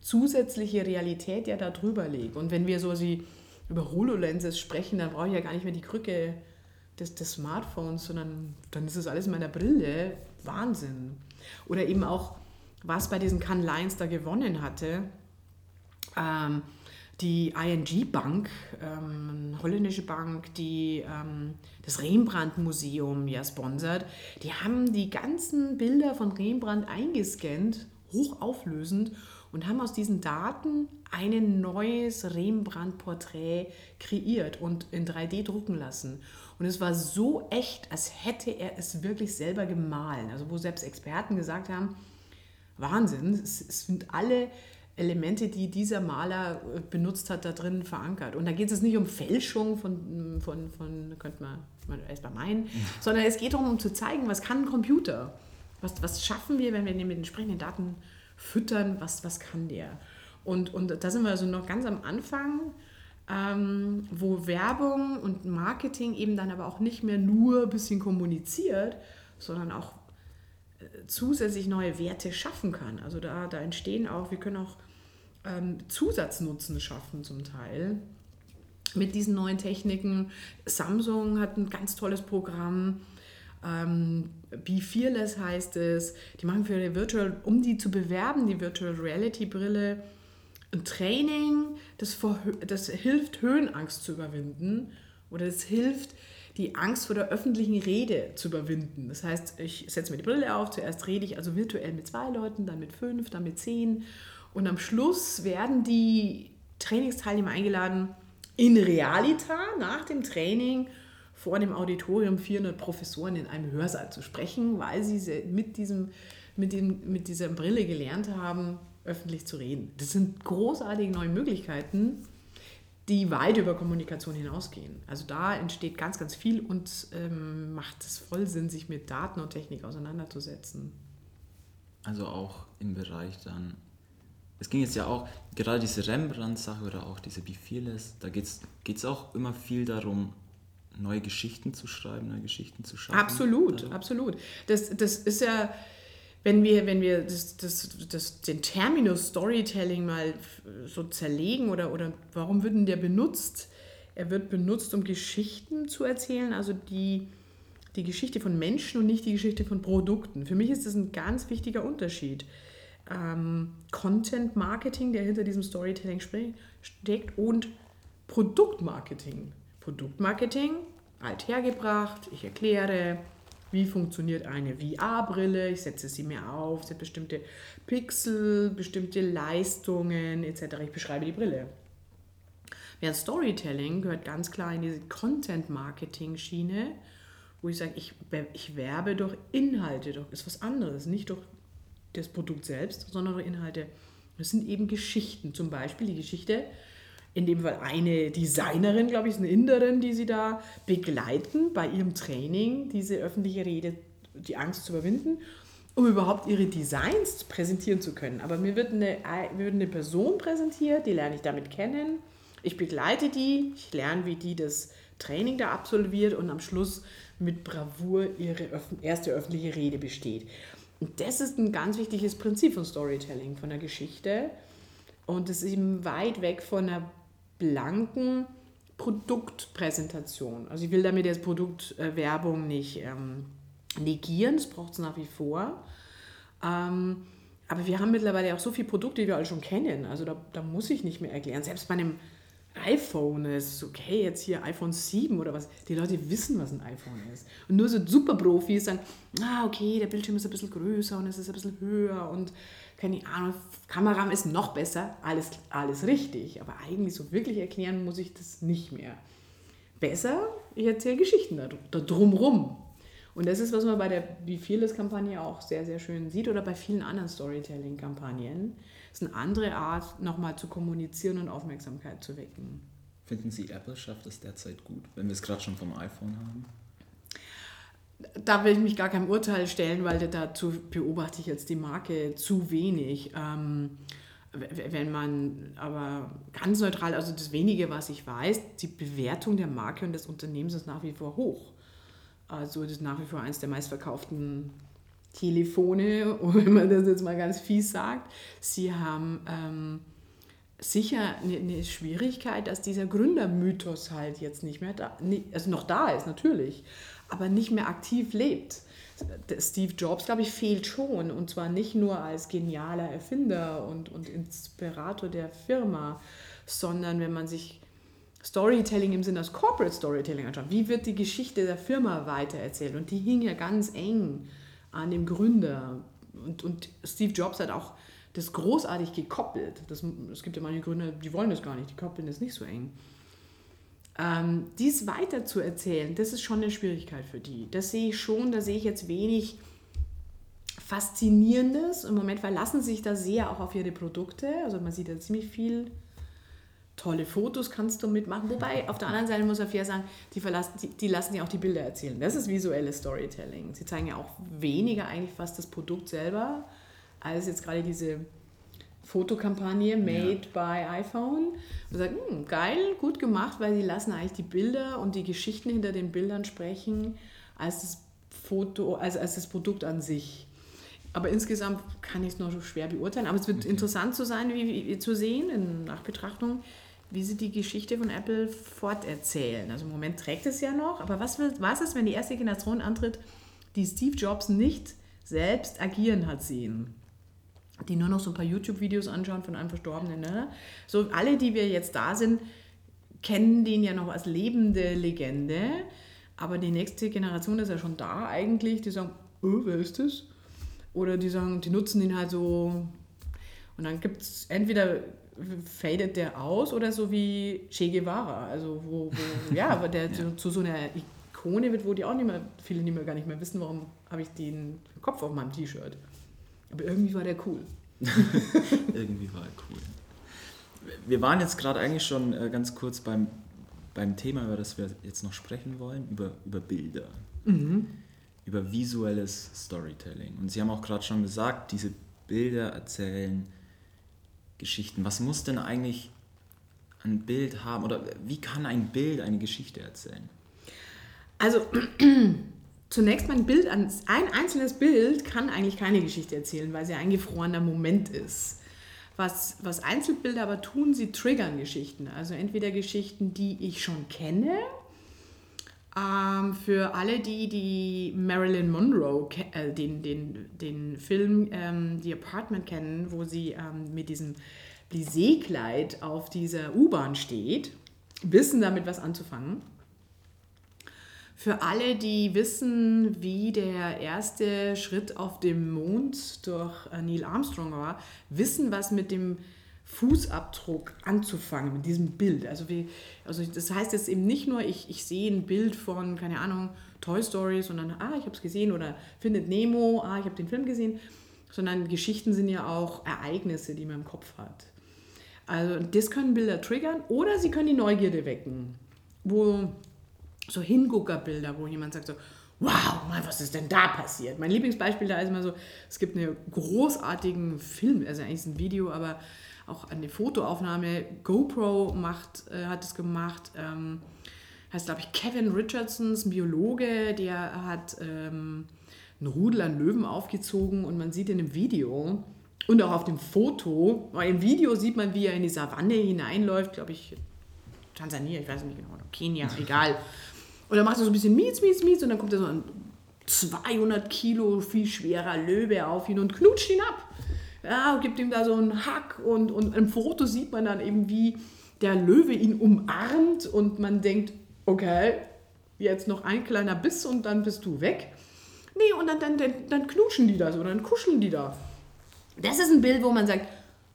zusätzliche Realität ja da drüber lege. Und wenn wir so sie über HoloLenses sprechen, dann brauche ich ja gar nicht mehr die Krücke des, des Smartphones, sondern dann ist es alles in meiner Brille. Wahnsinn. Oder eben auch, was bei diesen Cannes Lions da gewonnen hatte. Ähm, die ING Bank, ähm, holländische Bank, die ähm, das Rembrandt Museum ja sponsert, die haben die ganzen Bilder von Rembrandt eingescannt, hochauflösend und haben aus diesen Daten ein neues Rembrandt-Porträt kreiert und in 3D drucken lassen. Und es war so echt, als hätte er es wirklich selber gemahlen. Also wo selbst Experten gesagt haben, Wahnsinn, es, es sind alle Elemente, die dieser Maler äh, benutzt hat, da drin verankert. Und da geht es nicht um Fälschung von, von, von könnte man, man erst meinen, ja. sondern es geht darum, um zu zeigen, was kann ein Computer? Was, was schaffen wir, wenn wir den mit entsprechenden Daten füttern? Was, was kann der? Und, und da sind wir also noch ganz am Anfang, ähm, wo Werbung und Marketing eben dann aber auch nicht mehr nur ein bisschen kommuniziert, sondern auch zusätzlich neue Werte schaffen kann. Also da, da entstehen auch, wir können auch ähm, Zusatznutzen schaffen zum Teil mit diesen neuen Techniken. Samsung hat ein ganz tolles Programm. Ähm, Be Fearless heißt es. Die machen für die Virtual, um die zu bewerben, die Virtual Reality Brille, ein Training, das, vor, das hilft, Höhenangst zu überwinden oder es hilft, die Angst vor der öffentlichen Rede zu überwinden. Das heißt, ich setze mir die Brille auf, zuerst rede ich also virtuell mit zwei Leuten, dann mit fünf, dann mit zehn und am Schluss werden die Trainingsteilnehmer eingeladen, in Realita nach dem Training vor dem Auditorium 400 Professoren in einem Hörsaal zu sprechen, weil sie mit, diesem, mit, dem, mit dieser Brille gelernt haben, öffentlich zu reden. Das sind großartige neue Möglichkeiten, die weit über Kommunikation hinausgehen. Also da entsteht ganz, ganz viel und ähm, macht es voll Sinn, sich mit Daten und Technik auseinanderzusetzen. Also auch im Bereich dann es ging jetzt ja auch, gerade diese Rembrandt-Sache oder auch diese Be Fearless, da geht es auch immer viel darum, neue Geschichten zu schreiben, neue Geschichten zu schaffen. Absolut, also. absolut. Das, das ist ja, wenn wir, wenn wir das, das, das, den Terminus Storytelling mal so zerlegen oder, oder warum wird denn der benutzt? Er wird benutzt, um Geschichten zu erzählen, also die, die Geschichte von Menschen und nicht die Geschichte von Produkten. Für mich ist das ein ganz wichtiger Unterschied ähm, Content Marketing, der hinter diesem Storytelling steckt, und Produktmarketing. Produktmarketing, althergebracht, ich erkläre, wie funktioniert eine VR-Brille, ich setze sie mir auf, sie hat bestimmte Pixel, bestimmte Leistungen etc. Ich beschreibe die Brille. Während Storytelling gehört ganz klar in diese Content-Marketing-Schiene, wo ich sage, ich, ich werbe durch Inhalte, durch ist was anderes, nicht durch das Produkt selbst, sondern Inhalte. Das sind eben Geschichten. Zum Beispiel die Geschichte, in dem Fall eine Designerin, glaube ich, ist eine Inderin, die sie da begleiten bei ihrem Training, diese öffentliche Rede, die Angst zu überwinden, um überhaupt ihre Designs präsentieren zu können. Aber mir wird eine, wird eine Person präsentiert, die lerne ich damit kennen. Ich begleite die, ich lerne, wie die das Training da absolviert und am Schluss mit Bravour ihre erste öffentliche Rede besteht. Und das ist ein ganz wichtiges Prinzip von Storytelling, von der Geschichte. Und es ist eben weit weg von einer blanken Produktpräsentation. Also ich will damit jetzt Produktwerbung nicht ähm, negieren, das braucht es nach wie vor. Ähm, Aber wir haben mittlerweile auch so viele Produkte, die wir alle schon kennen. Also da, da muss ich nicht mehr erklären. Selbst bei einem iPhone ist okay, jetzt hier iPhone 7 oder was. Die Leute wissen, was ein iPhone ist. Und nur so Superprofis sagen, ah, okay, der Bildschirm ist ein bisschen größer und es ist ein bisschen höher und keine Ahnung, Kameramann ist noch besser. Alles, alles richtig. Aber eigentlich so wirklich erklären muss ich das nicht mehr. Besser, ich erzähle Geschichten da, da drumrum. Und das ist, was man bei der Be Fearless-Kampagne auch sehr, sehr schön sieht oder bei vielen anderen Storytelling-Kampagnen. Es ist eine andere Art, nochmal zu kommunizieren und Aufmerksamkeit zu wecken. Finden Sie, Apple schafft es derzeit gut, wenn wir es gerade schon vom iPhone haben? Da will ich mich gar kein Urteil stellen, weil dazu beobachte ich jetzt die Marke zu wenig. Ähm, wenn man aber ganz neutral, also das wenige, was ich weiß, die Bewertung der Marke und des Unternehmens ist nach wie vor hoch. Also das ist nach wie vor eines der meistverkauften Telefone, wenn man das jetzt mal ganz fies sagt. Sie haben ähm, sicher eine, eine, Schwierigkeit, dass dieser Gründermythos halt jetzt nicht mehr da, also noch da ist natürlich, aber nicht mehr aktiv lebt. Steve Jobs, glaube ich, fehlt schon und zwar nicht nur als genialer Erfinder und, und Inspirator der Firma, sondern wenn man sich Storytelling im Sinne des Corporate Storytelling anschaut. Wie wird die Geschichte der Firma weitererzählt? Und die hing ja ganz eng an dem Gründer. Und, und Steve Jobs hat auch das großartig gekoppelt. Das, es gibt ja manche Gründer, die wollen das gar nicht, die koppeln das nicht so eng. Ähm, dies weiter zu erzählen, das ist schon eine Schwierigkeit für die. Das sehe ich schon, da sehe ich jetzt wenig Faszinierendes. Im Moment verlassen sich da sehr auch auf ihre Produkte. Also man sieht da ziemlich viel tolle Fotos kannst du mitmachen. Wobei, auf der anderen Seite muss man fair sagen, die, verlassen, die, die lassen ja auch die Bilder erzählen. Das ist visuelles Storytelling. Sie zeigen ja auch weniger eigentlich fast das Produkt selber, als jetzt gerade diese Fotokampagne Made ja. by iPhone. Und sagen, hm, geil, gut gemacht, weil sie lassen eigentlich die Bilder und die Geschichten hinter den Bildern sprechen, als das Foto, als, als das Produkt an sich. Aber insgesamt kann ich es nur so schwer beurteilen. Aber es wird okay. interessant zu sein, wie, wie, zu sehen in Nachbetrachtung, wie sie die Geschichte von Apple forterzählen. Also im Moment trägt es ja noch, aber was, was ist, wenn die erste Generation antritt, die Steve Jobs nicht selbst agieren hat sehen? Die nur noch so ein paar YouTube-Videos anschauen von einem Verstorbenen. Ne? So alle, die wir jetzt da sind, kennen den ja noch als lebende Legende, aber die nächste Generation ist ja schon da eigentlich, die sagen, oh, wer ist das? Oder die sagen, die nutzen ihn halt so. Und dann gibt es entweder fadet der aus oder so wie Che Guevara, also wo, wo ja, aber der ja. Zu, zu, so einer Ikone wird, wo die auch nicht mehr, viele nicht mehr gar nicht mehr wissen, warum habe ich den Kopf auf meinem T-Shirt. Aber irgendwie war der cool. irgendwie war er cool. Wir waren jetzt gerade eigentlich schon äh, ganz kurz beim, beim Thema, über das wir jetzt noch sprechen wollen, über, über Bilder. Mhm. Über visuelles Storytelling. Und Sie haben auch gerade schon gesagt, diese Bilder erzählen Geschichten. Was muss denn eigentlich ein Bild haben oder wie kann ein Bild eine Geschichte erzählen? Also zunächst mal ein Bild, ein einzelnes Bild kann eigentlich keine Geschichte erzählen, weil sie ein gefrorener Moment ist. Was, was Einzelbilder aber tun, sie triggern Geschichten. Also entweder Geschichten, die ich schon kenne. Ähm, für alle, die die Marilyn Monroe, äh, den, den, den Film ähm, The Apartment kennen, wo sie ähm, mit diesem Blisé-Kleid auf dieser U-Bahn steht, wissen damit was anzufangen. Für alle, die wissen, wie der erste Schritt auf dem Mond durch äh, Neil Armstrong war, wissen, was mit dem Fußabdruck anzufangen, mit diesem Bild. Also, wie, also das heißt jetzt eben nicht nur, ich, ich sehe ein Bild von, keine Ahnung, Toy Story, sondern, ah, ich habe es gesehen oder findet Nemo, ah, ich habe den Film gesehen, sondern Geschichten sind ja auch Ereignisse, die man im Kopf hat. Also das können Bilder triggern oder sie können die Neugierde wecken, wo so Hinguckerbilder, wo jemand sagt so, wow, was ist denn da passiert? Mein Lieblingsbeispiel da ist immer so, es gibt einen großartigen Film, also eigentlich ist ein Video, aber auch eine Fotoaufnahme. GoPro macht, äh, hat es gemacht. Ähm, heißt, glaube ich, Kevin Richardsons Biologe, der hat ähm, einen Rudel an Löwen aufgezogen und man sieht in dem Video und auch auf dem Foto, weil im Video sieht man, wie er in die Savanne hineinläuft, glaube ich, Tansania, ich weiß nicht genau, Kenia, egal. Und dann macht er so ein bisschen Miets, Miets, Miets und dann kommt er so ein 200 Kilo viel schwerer Löwe auf ihn und knutscht ihn ab. ja, gibt ihm da so einen Hack und, und im Foto sieht man dann eben, wie der Löwe ihn umarmt und man denkt, okay, jetzt noch ein kleiner Biss und dann bist du weg. Nee, und dann, dann, dann, dann knuschen die da so, dann kuscheln die da. Das ist ein Bild, wo man sagt,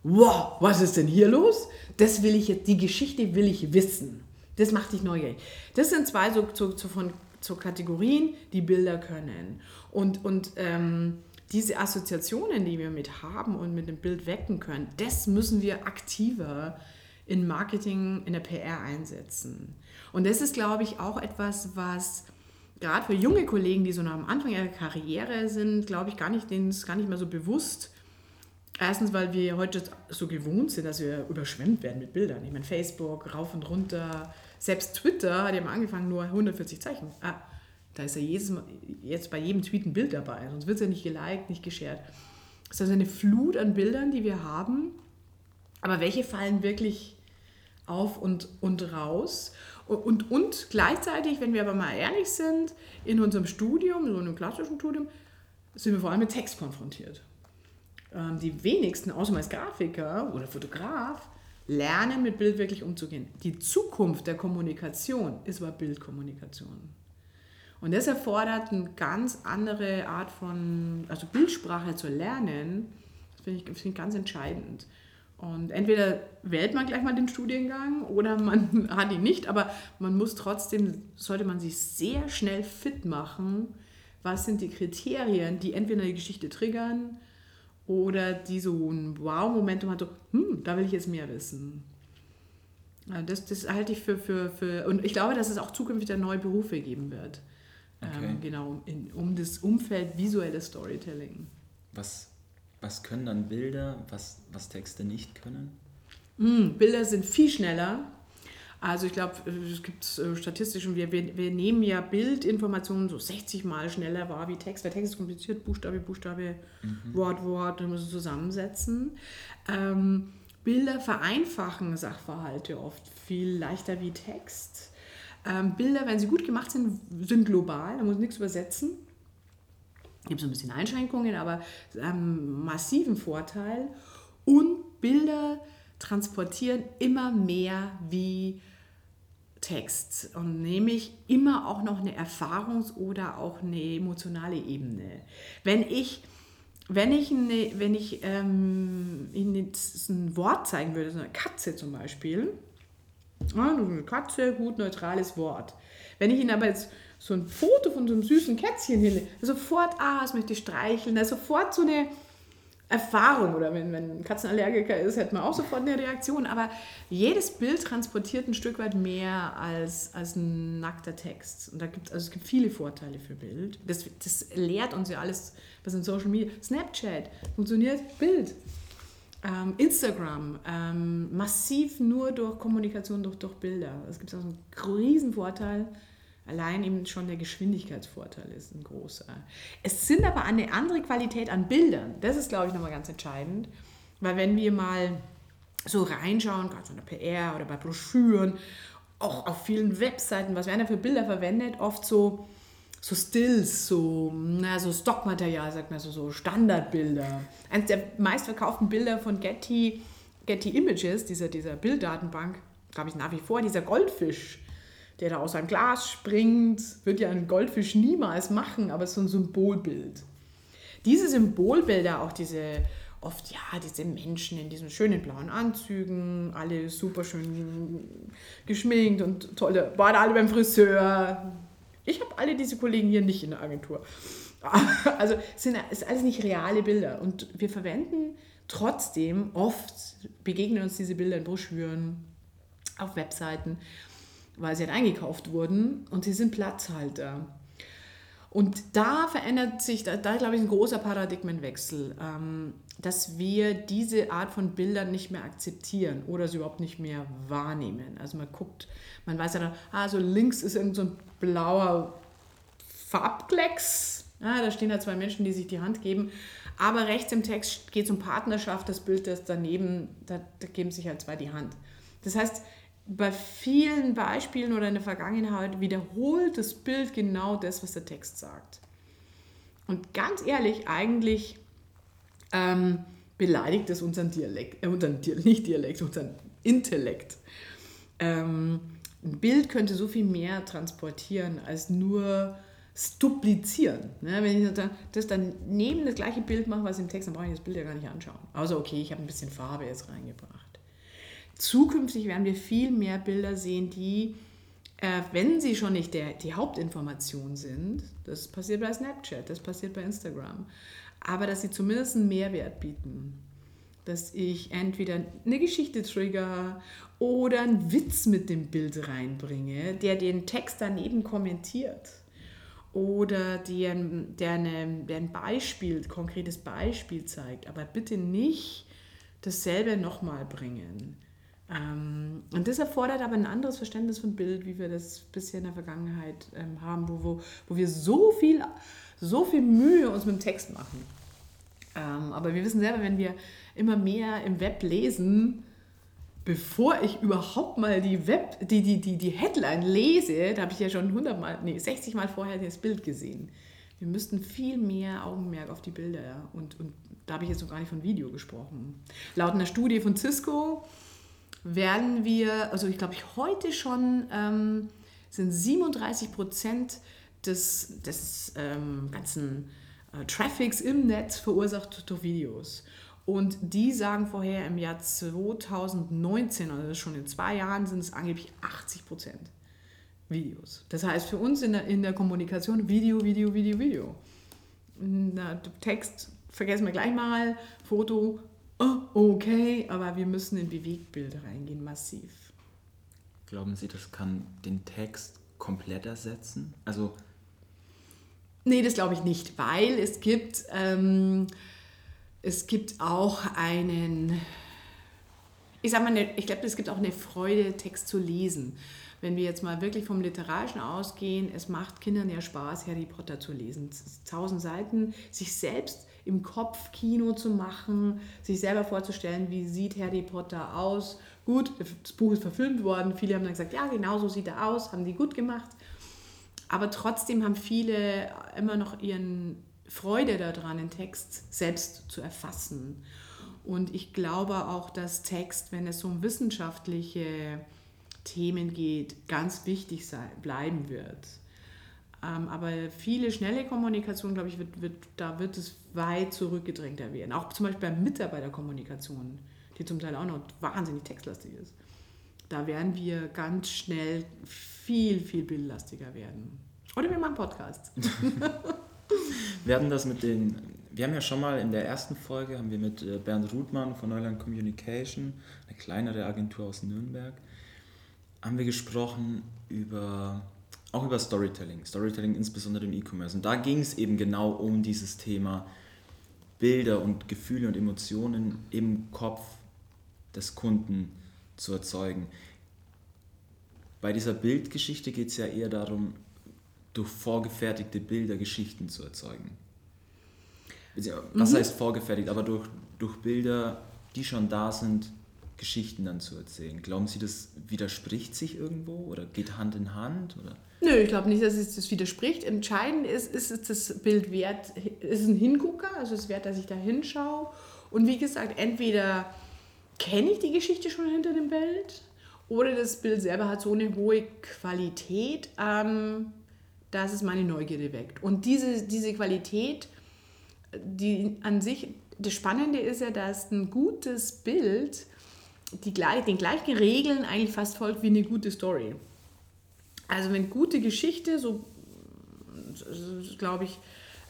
wow, was ist denn hier los? Das will ich jetzt, die Geschichte will ich wissen. Das macht dich neugierig. Das sind zwei so, so, so von so Kategorien, die Bilder können. Und, und ähm, diese Assoziationen, die wir mit haben und mit dem Bild wecken können, das müssen wir aktiver in Marketing, in der PR einsetzen. Und das ist, glaube ich, auch etwas, was gerade für junge Kollegen, die so noch am Anfang ihrer Karriere sind, glaube ich, gar nicht, denen ist gar nicht mehr so bewusst. Erstens, weil wir heute so gewohnt sind, dass wir überschwemmt werden mit Bildern. Ich meine, Facebook, rauf und runter, selbst Twitter hat ja mal angefangen, nur 140 Zeichen. Ah, da ist ja jedes, jetzt bei jedem Tweet ein Bild dabei, sonst wird es ja nicht geliked, nicht geshared. Das ist also eine Flut an Bildern, die wir haben. Aber welche fallen wirklich auf und, und raus? Und, und gleichzeitig, wenn wir aber mal ehrlich sind, in unserem Studium, so einem klassischen Studium, sind wir vor allem mit Text konfrontiert. Ähm, die wenigsten, außer als Grafiker oder Fotograf, lernen mit Bild wirklich umzugehen. Die Zukunft der Kommunikation ist aber Bildkommunikation. Und das erfordert eine ganz andere Art von, also Bildsprache zu lernen, das finde ich, find ich ganz entscheidend. Und entweder wählt man gleich mal den Studiengang oder man hat ihn nicht, aber man muss trotzdem, sollte man sich sehr schnell fit machen, was sind die Kriterien, die entweder eine Geschichte triggern oder die so ein Wow-Momentum hat, so, hm, da will ich jetzt mehr wissen. Das, das halte ich für, für, für, und ich glaube, dass es auch zukünftig neue Berufe geben wird. Okay. Ähm, genau, in, um das Umfeld visuelles Storytelling. Was, was können dann Bilder, was, was Texte nicht können? Mm, Bilder sind viel schneller. Also ich glaube, es gibt äh, statistisch, wir, wir, wir nehmen ja Bildinformationen so 60 Mal schneller wahr wie Text. Weil Text ist kompliziert, Buchstabe, Buchstabe, mhm. Wort, Wort, muss du zusammensetzen. Ähm, Bilder vereinfachen Sachverhalte oft viel leichter wie Text. Ähm, Bilder, wenn sie gut gemacht sind, sind global, da muss nichts übersetzen. Gibt so ein bisschen Einschränkungen, aber ähm, massiven Vorteil. Und Bilder transportieren immer mehr wie Text und nämlich immer auch noch eine Erfahrungs- oder auch eine emotionale Ebene. Wenn ich, wenn ich, eine, wenn ich ähm, Ihnen ein Wort zeigen würde, so eine Katze zum Beispiel, eine Katze, gut neutrales Wort. Wenn ich Ihnen aber jetzt so ein Foto von so einem süßen Kätzchen hinlege, sofort, ah, das möchte ich streicheln, sofort so eine Erfahrung oder wenn, ein Katzenallergiker ist, hätte man auch sofort eine Reaktion. Aber jedes Bild transportiert ein Stück weit mehr als, als ein nackter Text. Und da gibt also es gibt viele Vorteile für Bild. Das, das lehrt uns ja alles, was in Social Media. Snapchat funktioniert Bild. Ähm, Instagram, ähm, massiv nur durch Kommunikation, durch, durch Bilder. Es gibt also einen riesen Vorteil. Allein eben schon der Geschwindigkeitsvorteil ist ein großer. Es sind aber eine andere Qualität an Bildern. Das ist, glaube ich, nochmal ganz entscheidend. Weil wenn wir mal so reinschauen, gerade so in der PR oder bei Broschüren, auch auf vielen Webseiten, was werden da für Bilder verwendet? Oft so so Stills, so, na, so Stockmaterial, sagt man so, so Standardbilder. Eines der meistverkauften Bilder von Getty, Getty Images, dieser, dieser Bilddatenbank, glaube ich nach wie vor, dieser Goldfisch, der da aus einem Glas springt, wird ja ein Goldfisch niemals machen, aber es ist so ein Symbolbild. Diese Symbolbilder, auch diese oft, ja, diese Menschen in diesen schönen blauen Anzügen, alle super schön geschminkt und tolle, waren alle beim Friseur, ich habe alle diese Kollegen hier nicht in der Agentur. Also sind ist alles nicht reale Bilder. Und wir verwenden trotzdem oft, begegnen uns diese Bilder in Broschüren, auf Webseiten, weil sie halt eingekauft wurden und sie sind Platzhalter. Und da verändert sich, da, da glaube ich, ein großer Paradigmenwechsel, ähm, dass wir diese Art von Bildern nicht mehr akzeptieren oder sie überhaupt nicht mehr wahrnehmen. Also man guckt, man weiß ja dann, ah, so links ist irgend so ein blauer Farbklecks. Ja, da stehen da zwei Menschen, die sich die Hand geben. Aber rechts im Text geht es um Partnerschaft, das Bild, das daneben, da, da geben sich halt zwei die Hand. Das heißt, bei vielen Beispielen oder in der Vergangenheit wiederholt das Bild genau das, was der Text sagt. Und ganz ehrlich, eigentlich ähm, beleidigt es unseren Dialekt, äh, unseren, nicht Dialekt, unseren Intellekt. Ähm, ein Bild könnte so viel mehr transportieren als nur duplizieren. Ne? Wenn ich das dann neben das gleiche Bild mache, was im Text, dann brauche ich das Bild ja gar nicht anschauen. Also okay, ich habe ein bisschen Farbe jetzt reingebracht. Zukünftig werden wir viel mehr Bilder sehen, die, äh, wenn sie schon nicht der, die Hauptinformation sind, das passiert bei Snapchat, das passiert bei Instagram, aber dass sie zumindest einen Mehrwert bieten. Dass ich entweder eine Geschichte trigger oder einen Witz mit dem Bild reinbringe, der den Text daneben kommentiert. Oder der, der, eine, der ein Beispiel, ein konkretes Beispiel zeigt. Aber bitte nicht dasselbe nochmal bringen. Ähm, und das erfordert aber ein anderes Verständnis von Bild, wie wir das bisher in der Vergangenheit ähm, haben, wo, wo, wo wir so viel, so viel Mühe uns mit dem Text machen. Ähm, aber wir wissen selber, wenn wir immer mehr im Web lesen, bevor ich überhaupt mal die Web, die, die, die, die Headline lese, da habe ich ja schon 100 Mal, nee, 60 Mal vorher das Bild gesehen. Wir müssten viel mehr Augenmerk auf die Bilder und, und da habe ich jetzt noch gar nicht von Video gesprochen. Laut einer Studie von Cisco werden wir, also ich glaube, ich heute schon ähm, sind 37 Prozent des, des ähm, ganzen äh, Traffics im Netz verursacht durch Videos. Und die sagen vorher im Jahr 2019, also schon in zwei Jahren, sind es angeblich 80 Prozent Videos. Das heißt für uns in der, in der Kommunikation Video, Video, Video, Video. Na, Text vergessen wir gleich mal, Foto, oh, okay, aber wir müssen in Bewegtbilder reingehen, massiv. Glauben Sie, das kann den Text komplett ersetzen? Also. Nee, das glaube ich nicht, weil es gibt, ähm, es gibt auch einen, ich sag mal, ich glaube, es gibt auch eine Freude, Text zu lesen. Wenn wir jetzt mal wirklich vom Literarischen ausgehen, es macht Kindern ja Spaß, Harry Potter zu lesen. Tausend Seiten, sich selbst im Kopf Kino zu machen, sich selber vorzustellen, wie sieht Harry Potter aus. Gut, das Buch ist verfilmt worden, viele haben dann gesagt, ja, genau so sieht er aus, haben die gut gemacht. Aber trotzdem haben viele immer noch ihren Freude daran, den Text selbst zu erfassen. Und ich glaube auch, dass Text, wenn es um wissenschaftliche Themen geht, ganz wichtig sein, bleiben wird. Ähm, aber viele schnelle Kommunikation, glaube ich, wird, wird, da wird es weit zurückgedrängter werden. Auch zum Beispiel bei Mitarbeiterkommunikation, die zum Teil auch noch wahnsinnig textlastig ist. Da werden wir ganz schnell viel, viel bildlastiger werden. Oder wir machen Podcasts. wir das mit den, wir haben ja schon mal in der ersten Folge, haben wir mit äh, Bernd Ruthmann von Neuland Communication, eine kleinere Agentur aus Nürnberg, haben wir gesprochen über auch über Storytelling, Storytelling insbesondere im E-Commerce. Und da ging es eben genau um dieses Thema Bilder und Gefühle und Emotionen im Kopf des Kunden zu erzeugen. Bei dieser Bildgeschichte geht es ja eher darum, durch vorgefertigte Bilder Geschichten zu erzeugen. Was mhm. heißt vorgefertigt? Aber durch, durch Bilder, die schon da sind, Geschichten dann zu erzählen. Glauben Sie, das widerspricht sich irgendwo oder geht Hand in Hand? Oder? Nö, ich glaube nicht, dass es das widerspricht. Entscheidend ist, ist, ist das Bild wert, ist ein Hingucker, also es wert, dass ich da hinschaue. Und wie gesagt, entweder kenne ich die Geschichte schon hinter dem Bild oder das Bild selber hat so eine hohe Qualität, ähm, dass es meine Neugierde weckt. Und diese, diese Qualität, die an sich, das Spannende ist ja, dass ein gutes Bild die, den gleichen Regeln eigentlich fast folgt wie eine gute Story. Also wenn gute Geschichte, so glaube ich,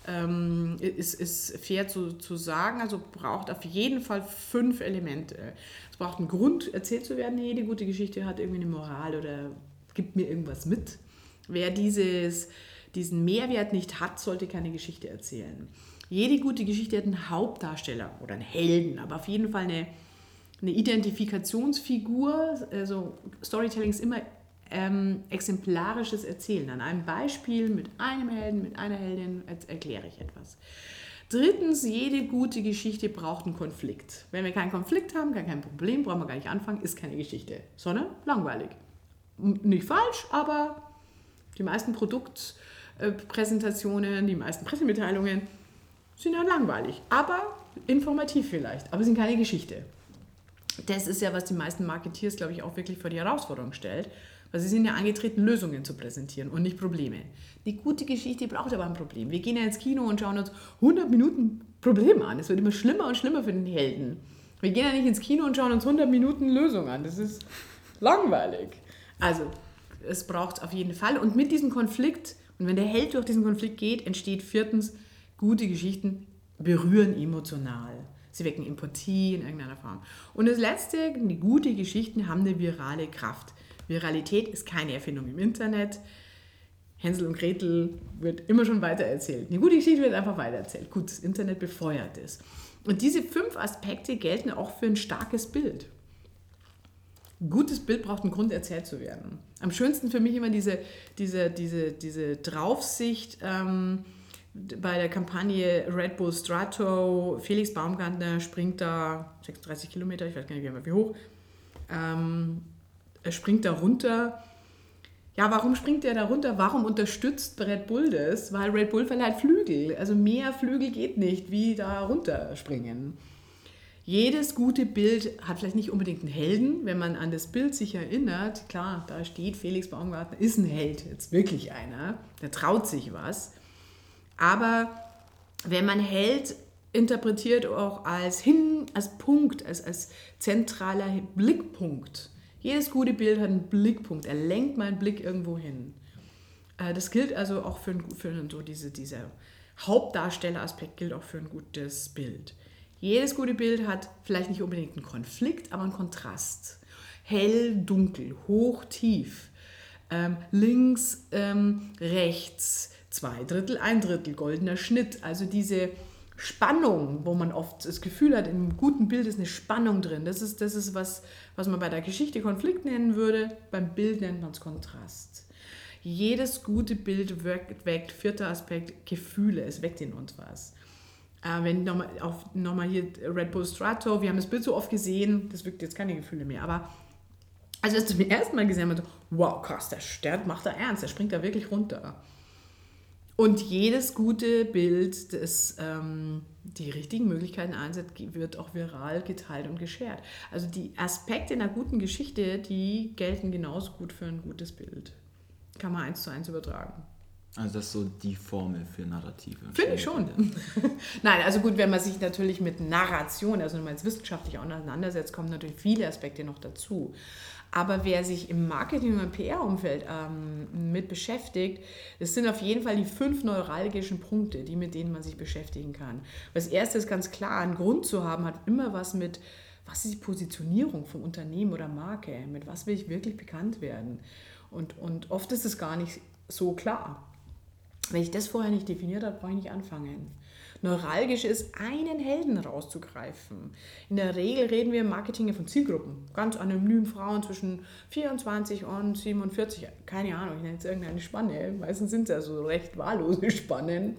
ähm, ist, ist fair zu, zu sagen, also braucht auf jeden Fall fünf Elemente. Es braucht einen Grund, erzählt zu werden. Jede gute Geschichte hat irgendwie eine Moral oder gibt mir irgendwas mit. Wer dieses, diesen Mehrwert nicht hat, sollte keine Geschichte erzählen. Jede gute Geschichte hat einen Hauptdarsteller oder einen Helden, aber auf jeden Fall eine, eine Identifikationsfigur. Also Storytelling ist immer ähm, exemplarisches Erzählen. An einem Beispiel mit einem Helden, mit einer Heldin erkläre ich etwas. Drittens, jede gute Geschichte braucht einen Konflikt. Wenn wir keinen Konflikt haben, kein Problem, brauchen wir gar nicht anfangen, ist keine Geschichte, sondern langweilig. Nicht falsch, aber die meisten Produktpräsentationen, die meisten Pressemitteilungen sind ja langweilig. Aber informativ vielleicht, aber sind keine Geschichte. Das ist ja, was die meisten Marketeers, glaube ich, auch wirklich vor die Herausforderung stellt. Weil sie sind ja angetreten, Lösungen zu präsentieren und nicht Probleme. Die gute Geschichte braucht aber ein Problem. Wir gehen ja ins Kino und schauen uns 100 Minuten Probleme an. Es wird immer schlimmer und schlimmer für den Helden. Wir gehen ja nicht ins Kino und schauen uns 100 Minuten Lösung an. Das ist langweilig. Also, es braucht es auf jeden Fall. Und mit diesem Konflikt, und wenn der Held durch diesen Konflikt geht, entsteht viertens, gute Geschichten berühren emotional. Sie wecken Empathie in irgendeiner Form. Und das Letzte, die gute Geschichten haben eine virale Kraft. Viralität ist keine Erfindung im Internet. Hänsel und Gretel wird immer schon weitererzählt. Eine gute Geschichte wird einfach weitererzählt. Gut, das Internet befeuert es. Und diese fünf Aspekte gelten auch für ein starkes Bild. Ein gutes Bild braucht einen Grund, erzählt zu werden. Am schönsten für mich immer diese, diese, diese, diese Draufsicht ähm, bei der Kampagne Red Bull Strato. Felix Baumgartner springt da 36 Kilometer, ich weiß gar nicht wie hoch, ähm, er springt da runter ja, warum springt der da runter? Warum unterstützt Red Bull das? Weil Red Bull verleiht Flügel. Also mehr Flügel geht nicht, wie da runterspringen. Jedes gute Bild hat vielleicht nicht unbedingt einen Helden, wenn man an das Bild sich erinnert. Klar, da steht Felix Baumgartner, ist ein Held, jetzt wirklich einer, der traut sich was. Aber wenn man Held interpretiert auch als hin, als Punkt, als, als zentraler Blickpunkt, jedes gute Bild hat einen Blickpunkt. Er lenkt meinen Blick irgendwo hin. Äh, das gilt also auch für, für so diese, dieser Hauptdarstelleraspekt gilt auch für ein gutes Bild. Jedes gute Bild hat vielleicht nicht unbedingt einen Konflikt, aber einen Kontrast. Hell, dunkel, hoch, tief. Ähm, links, ähm, rechts, zwei Drittel, ein Drittel, goldener Schnitt. Also diese Spannung, wo man oft das Gefühl hat, in einem guten Bild ist eine Spannung drin. Das ist, das ist was, was man bei der Geschichte Konflikt nennen würde. Beim Bild nennt man es Kontrast. Jedes gute Bild weckt, weckt, vierter Aspekt, Gefühle. Es weckt in uns was. Äh, wenn nochmal noch hier Red Bull Strato, wir haben das Bild so oft gesehen, das wirkt jetzt keine Gefühle mehr, aber als wir es zum ersten Mal gesehen haben, wow, krass, der Stern macht da ernst, der springt da wirklich runter. Und jedes gute Bild, das ähm, die richtigen Möglichkeiten einsetzt, wird auch viral geteilt und geshared. Also die Aspekte in einer guten Geschichte, die gelten genauso gut für ein gutes Bild. Kann man eins zu eins übertragen. Also das ist so die Formel für Narrative. Finde ich schon. Nein, also gut, wenn man sich natürlich mit Narration, also wenn man jetzt wissenschaftlich auseinandersetzt, kommen natürlich viele Aspekte noch dazu. Aber wer sich im Marketing- und PR-Umfeld ähm, mit beschäftigt, das sind auf jeden Fall die fünf neuralgischen Punkte, die mit denen man sich beschäftigen kann. Das erste ist ganz klar, einen Grund zu haben, hat immer was mit, was ist die Positionierung vom Unternehmen oder Marke? Mit was will ich wirklich bekannt werden? Und, und oft ist es gar nicht so klar. Wenn ich das vorher nicht definiert habe, brauche ich nicht anfangen. Neuralgisch ist, einen Helden rauszugreifen. In der Regel reden wir im Marketing von Zielgruppen. Ganz anonym Frauen zwischen 24 und 47. Keine Ahnung, ich nenne jetzt irgendeine Spanne. Meistens sind es ja so recht wahllose Spannen.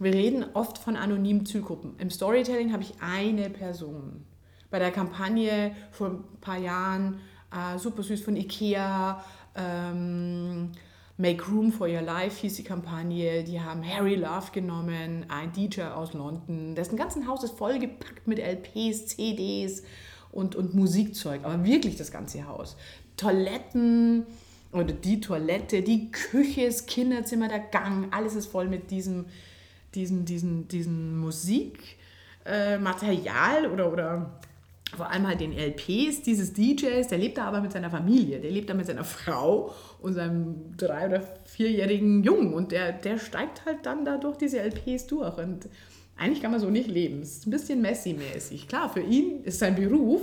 Wir reden oft von anonymen Zielgruppen. Im Storytelling habe ich eine Person. Bei der Kampagne vor ein paar Jahren, äh, super süß von Ikea, ähm, Make Room for Your Life hieß die Kampagne. Die haben Harry Love genommen, ein DJ aus London. Dessen ganzen Haus ist vollgepackt mit LPs, CDs und, und Musikzeug. Aber wirklich das ganze Haus. Toiletten oder die Toilette, die Küche, das Kinderzimmer, der Gang, alles ist voll mit diesem, diesem, diesem, diesem Musikmaterial äh, oder, oder vor allem halt den LPs dieses DJs, der lebt da aber mit seiner Familie, der lebt da mit seiner Frau und seinem drei- oder vierjährigen Jungen und der, der steigt halt dann da durch diese LPs durch und eigentlich kann man so nicht leben. Es ist ein bisschen Messi-mäßig. Klar, für ihn ist sein Beruf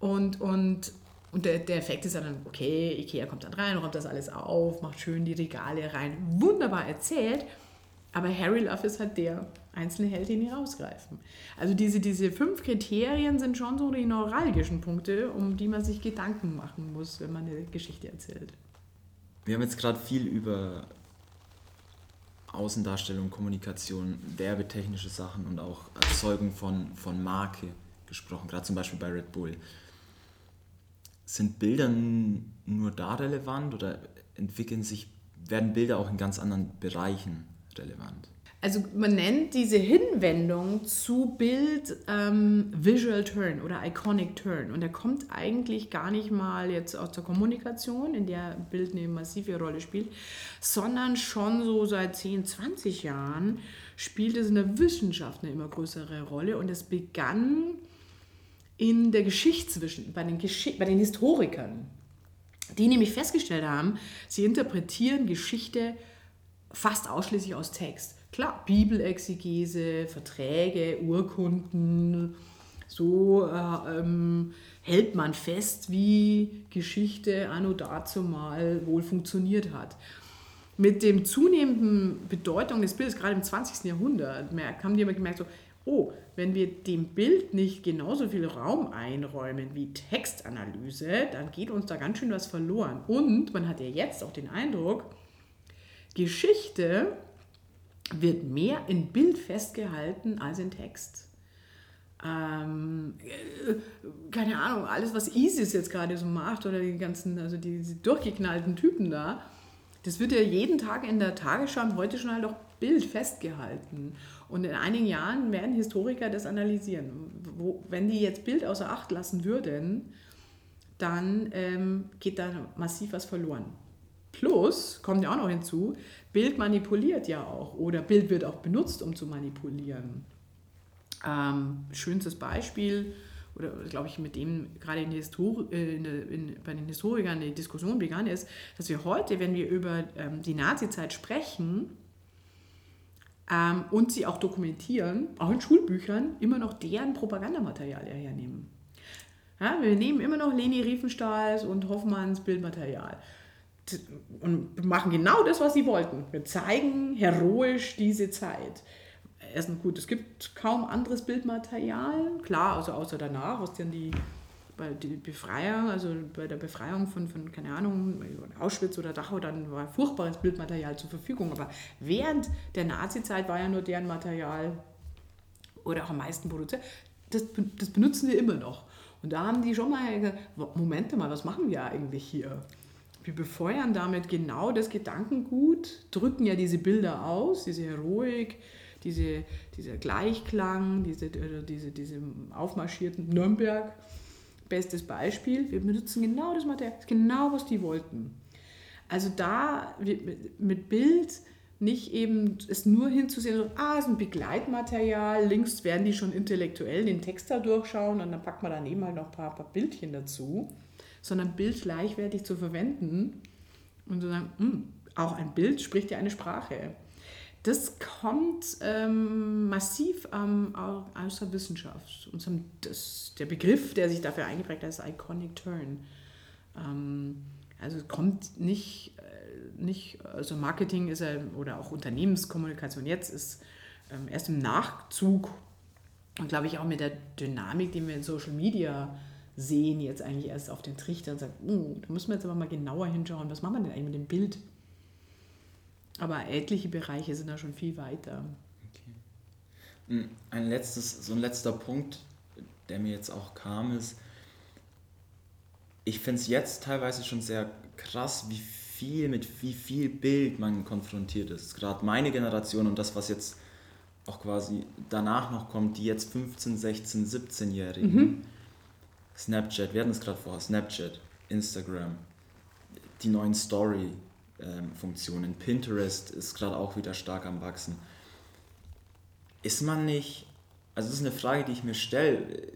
und, und, und der, der Effekt ist dann, okay, Ikea kommt dann rein, räumt das alles auf, macht schön die Regale rein. Wunderbar erzählt, aber Harry Love ist halt der einzelne Held, den die rausgreifen. Also diese, diese fünf Kriterien sind schon so die neuralgischen Punkte, um die man sich Gedanken machen muss, wenn man eine Geschichte erzählt. Wir haben jetzt gerade viel über Außendarstellung, Kommunikation, werbetechnische Sachen und auch Erzeugung von, von Marke gesprochen, gerade zum Beispiel bei Red Bull. Sind Bilder nur da relevant oder entwickeln sich, werden Bilder auch in ganz anderen Bereichen relevant? Also man nennt diese Hinwendung zu Bild ähm, Visual Turn oder Iconic Turn. Und der kommt eigentlich gar nicht mal jetzt aus der Kommunikation, in der Bild eine massive Rolle spielt, sondern schon so seit 10, 20 Jahren spielt es in der Wissenschaft eine immer größere Rolle. Und es begann in der Geschichtswissenschaft, bei den, Gesch bei den Historikern, die nämlich festgestellt haben, sie interpretieren Geschichte fast ausschließlich aus Text. Klar, Bibelexegese, Verträge, Urkunden, so äh, ähm, hält man fest, wie Geschichte anno dazu mal wohl funktioniert hat. Mit dem zunehmenden Bedeutung des Bildes, gerade im 20. Jahrhundert, haben die immer gemerkt, so, oh, wenn wir dem Bild nicht genauso viel Raum einräumen wie Textanalyse, dann geht uns da ganz schön was verloren. Und man hat ja jetzt auch den Eindruck, Geschichte wird mehr in Bild festgehalten als in Text. Ähm, äh, keine Ahnung, alles, was ISIS jetzt gerade so macht oder die ganzen, also die, die durchgeknallten Typen da, das wird ja jeden Tag in der Tagesschau und heute schon halt auch Bild festgehalten. Und in einigen Jahren werden Historiker das analysieren. Wo, wenn die jetzt Bild außer Acht lassen würden, dann ähm, geht da massiv was verloren. Plus, kommt ja auch noch hinzu, Bild manipuliert ja auch oder Bild wird auch benutzt, um zu manipulieren. Ähm, schönstes Beispiel, oder glaube ich, mit dem gerade in, äh, in, in, bei den Historikern die Diskussion begann, ist, dass wir heute, wenn wir über ähm, die Nazizeit sprechen ähm, und sie auch dokumentieren, auch in Schulbüchern, immer noch deren Propagandamaterial hernehmen. Ja, wir nehmen immer noch Leni Riefenstahls und Hoffmanns Bildmaterial und machen genau das, was sie wollten. Wir zeigen heroisch diese Zeit. Erstens gut, es gibt kaum anderes Bildmaterial, klar, also außer danach, was dann die bei der Befreiung, also bei der Befreiung von, von, keine Ahnung, Auschwitz oder Dachau, dann war furchtbares Bildmaterial zur Verfügung. Aber während der Nazi-Zeit war ja nur deren Material oder auch am meisten produziert. Das, das benutzen wir immer noch. Und da haben die schon mal gesagt, Momente mal, was machen wir eigentlich hier? Wir befeuern damit genau das Gedankengut, drücken ja diese Bilder aus, diese Heroik, diese, dieser Gleichklang, diese, diese, diese aufmarschierten Nürnberg. Bestes Beispiel, wir benutzen genau das Material, genau was die wollten. Also da mit Bild nicht eben es nur hinzusehen, so, ah, es ist ein Begleitmaterial, links werden die schon intellektuell den Text da durchschauen und dann packt man daneben halt noch ein paar, paar Bildchen dazu sondern Bild gleichwertig zu verwenden und zu sagen, hm, auch ein Bild spricht ja eine Sprache. Das kommt ähm, massiv ähm, aus der Wissenschaft. Und das, der Begriff, der sich dafür eingeprägt hat, ist Iconic Turn. Ähm, also kommt nicht, äh, nicht, also Marketing ist ja, oder auch Unternehmenskommunikation jetzt ist ähm, erst im Nachzug und glaube ich auch mit der Dynamik, die wir in Social Media sehen jetzt eigentlich erst auf den Trichter und sagen, oh, da müssen wir jetzt aber mal genauer hinschauen, was machen wir denn eigentlich mit dem Bild? Aber etliche Bereiche sind da schon viel weiter. Okay. Ein letztes, so ein letzter Punkt, der mir jetzt auch kam, ist, ich finde es jetzt teilweise schon sehr krass, wie viel, mit wie viel Bild man konfrontiert ist. Gerade meine Generation und das, was jetzt auch quasi danach noch kommt, die jetzt 15, 16, 17-Jährigen. Mhm Snapchat, wir hatten es gerade vorher, Snapchat, Instagram, die neuen Story-Funktionen, Pinterest ist gerade auch wieder stark am Wachsen. Ist man nicht, also das ist eine Frage, die ich mir stelle,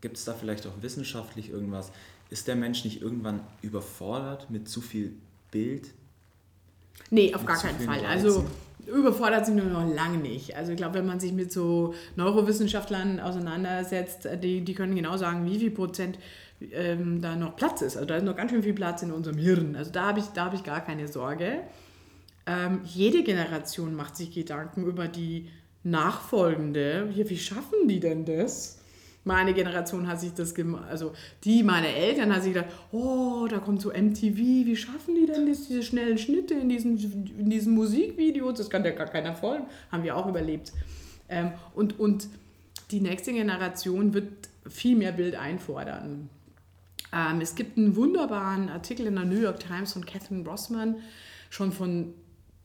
gibt es da vielleicht auch wissenschaftlich irgendwas, ist der Mensch nicht irgendwann überfordert mit zu viel Bild? Nee, auf gar keinen Fall. Also überfordert sind wir noch lange nicht. Also ich glaube, wenn man sich mit so Neurowissenschaftlern auseinandersetzt, die, die können genau sagen, wie viel Prozent ähm, da noch Platz ist. Also da ist noch ganz schön viel Platz in unserem Hirn. Also da habe ich, hab ich gar keine Sorge. Ähm, jede Generation macht sich Gedanken über die nachfolgende. Wie, wie schaffen die denn das? Meine Generation hat sich das gemacht, also die, meine Eltern, hat sich gedacht, oh, da kommt so MTV, wie schaffen die denn das, diese schnellen Schnitte in diesen, in diesen Musikvideos? Das kann ja gar keiner folgen. Haben wir auch überlebt. Ähm, und, und die nächste Generation wird viel mehr Bild einfordern. Ähm, es gibt einen wunderbaren Artikel in der New York Times von Catherine Rossman, schon von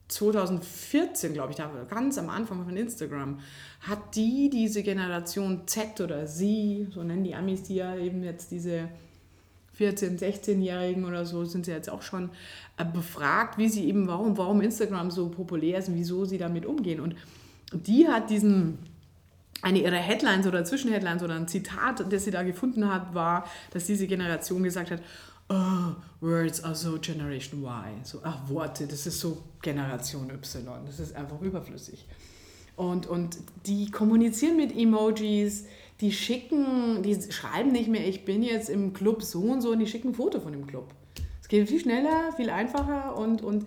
2014, glaube ich, da ganz am Anfang von Instagram, hat die diese Generation Z oder Sie, so nennen die Amis die ja eben jetzt diese 14-, 16-Jährigen oder so, sind sie jetzt auch schon äh, befragt, wie sie eben, warum, warum Instagram so populär ist und wieso sie damit umgehen. Und die hat diesen, eine ihrer Headlines oder Zwischenheadlines oder ein Zitat, das sie da gefunden hat, war, dass diese Generation gesagt hat, oh, words are so Generation Y. So, ach, Worte, das ist so Generation Y. Das ist einfach überflüssig. Und, und die kommunizieren mit Emojis, die schicken, die schreiben nicht mehr, ich bin jetzt im Club so und so, und die schicken ein Foto von dem Club. Es geht viel schneller, viel einfacher und, und,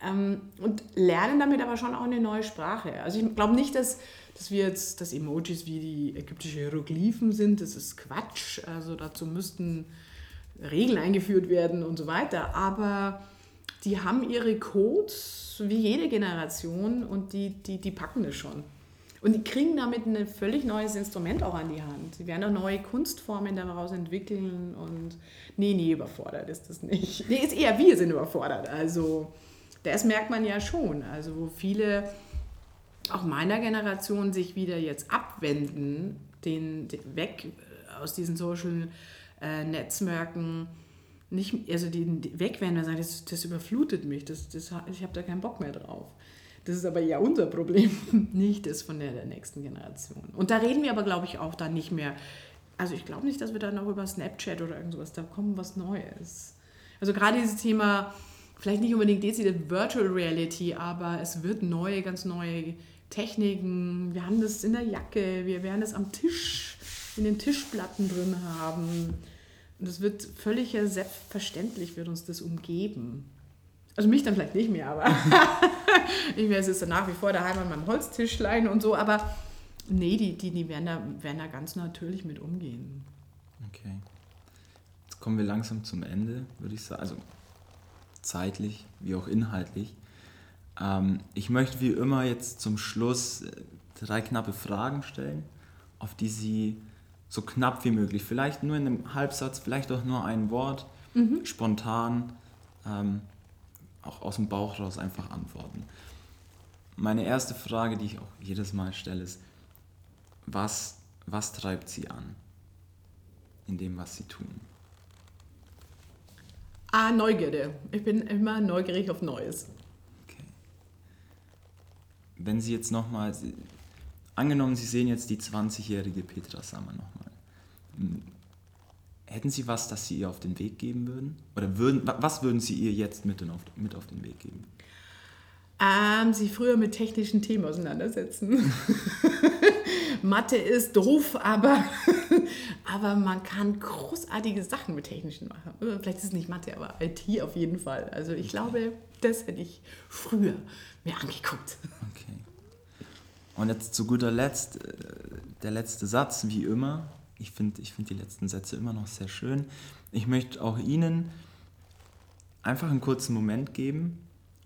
ähm, und lernen damit aber schon auch eine neue Sprache. Also ich glaube nicht, dass, dass wir jetzt, dass Emojis wie die ägyptische Hieroglyphen sind, das ist Quatsch. Also dazu müssten Regeln eingeführt werden und so weiter. Aber die haben ihre Codes wie jede Generation und die, die, die packen das schon. Und die kriegen damit ein völlig neues Instrument auch an die Hand. Sie werden auch neue Kunstformen daraus entwickeln und nee, nee, überfordert ist das nicht. Nee, ist eher wir sind überfordert. Also das merkt man ja schon. Also wo viele auch meiner Generation sich wieder jetzt abwenden, den, den weg aus diesen Social äh, Netzwerken nicht, also die, die wegwenden und sagen, das, das überflutet mich, das, das, ich habe da keinen Bock mehr drauf. Das ist aber ja unser Problem, nicht das von der, der nächsten Generation. Und da reden wir aber, glaube ich, auch dann nicht mehr. Also ich glaube nicht, dass wir dann noch über Snapchat oder irgendwas, da kommt was Neues. Also gerade dieses Thema, vielleicht nicht unbedingt dezidiert Virtual Reality, aber es wird neue, ganz neue Techniken. Wir haben das in der Jacke, wir werden es am Tisch, in den Tischplatten drin haben. Und das wird völlig selbstverständlich, wird uns das umgeben. Also mich dann vielleicht nicht mehr, aber ich wäre jetzt nach wie vor daheim an meinem Holztischlein und so, aber nee, die, die, die werden, da, werden da ganz natürlich mit umgehen. Okay. Jetzt kommen wir langsam zum Ende, würde ich sagen. Also zeitlich wie auch inhaltlich. Ähm, ich möchte wie immer jetzt zum Schluss äh, drei knappe Fragen stellen, auf die Sie so knapp wie möglich, vielleicht nur in einem Halbsatz, vielleicht auch nur ein Wort, mhm. spontan, ähm, auch aus dem Bauch raus einfach antworten. Meine erste Frage, die ich auch jedes Mal stelle, ist, was, was treibt Sie an in dem, was Sie tun? Ah, Neugierde. Ich bin immer neugierig auf Neues. Okay. Wenn Sie jetzt nochmal, angenommen, Sie sehen jetzt die 20-jährige Petra Sammer nochmal. Hätten Sie was, das Sie ihr auf den Weg geben würden? Oder würden, was würden Sie ihr jetzt mit, auf, mit auf den Weg geben? Ähm, sie früher mit technischen Themen auseinandersetzen. Mathe ist doof, aber, aber man kann großartige Sachen mit technischen machen. Vielleicht ist es nicht Mathe, aber IT auf jeden Fall. Also ich glaube, das hätte ich früher mir angeguckt. Okay. Und jetzt zu guter Letzt, äh, der letzte Satz, wie immer. Ich finde ich find die letzten Sätze immer noch sehr schön. Ich möchte auch Ihnen einfach einen kurzen Moment geben,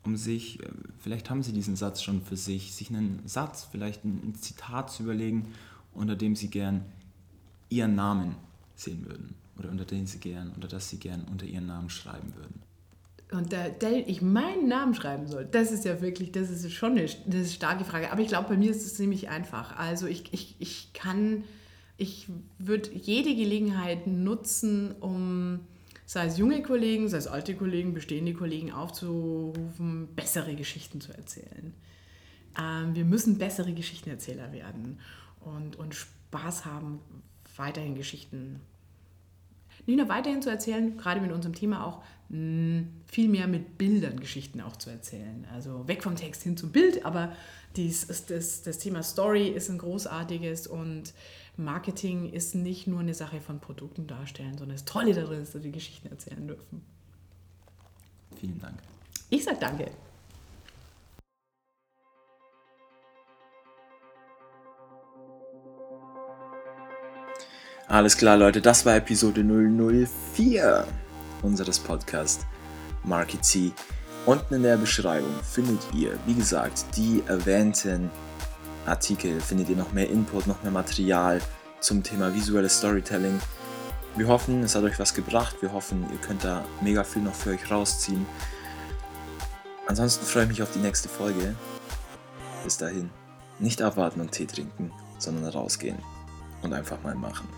um sich, äh, vielleicht haben Sie diesen Satz schon für sich, sich einen Satz, vielleicht ein Zitat zu überlegen, unter dem Sie gern Ihren Namen sehen würden oder unter dem Sie gern, oder das Sie gern unter Ihren Namen schreiben würden. Und da, da ich meinen Namen schreiben soll, das ist ja wirklich, das ist schon eine, das ist eine starke Frage. Aber ich glaube, bei mir ist es ziemlich einfach. Also ich, ich, ich kann ich würde jede Gelegenheit nutzen, um sei es junge Kollegen, sei es alte Kollegen, bestehende Kollegen aufzurufen, bessere Geschichten zu erzählen. Ähm, wir müssen bessere Geschichtenerzähler werden und, und Spaß haben, weiterhin Geschichten nicht nur weiterhin zu erzählen, gerade mit unserem Thema auch mh, hm, viel mehr mit Bildern Geschichten auch zu erzählen. Also weg vom Text hin zum Bild, aber dies, das, das Thema Story ist ein großartiges und Marketing ist nicht nur eine Sache von Produkten darstellen, sondern das Tolle darin ist, dass wir Geschichten erzählen dürfen. Vielen Dank. Ich sage danke. Alles klar, Leute, das war Episode 004 unseres Podcasts Market C. Unten in der Beschreibung findet ihr, wie gesagt, die erwähnten Artikel findet ihr noch mehr Input, noch mehr Material zum Thema visuelles Storytelling. Wir hoffen, es hat euch was gebracht. Wir hoffen, ihr könnt da mega viel noch für euch rausziehen. Ansonsten freue ich mich auf die nächste Folge. Bis dahin, nicht abwarten und Tee trinken, sondern rausgehen und einfach mal machen.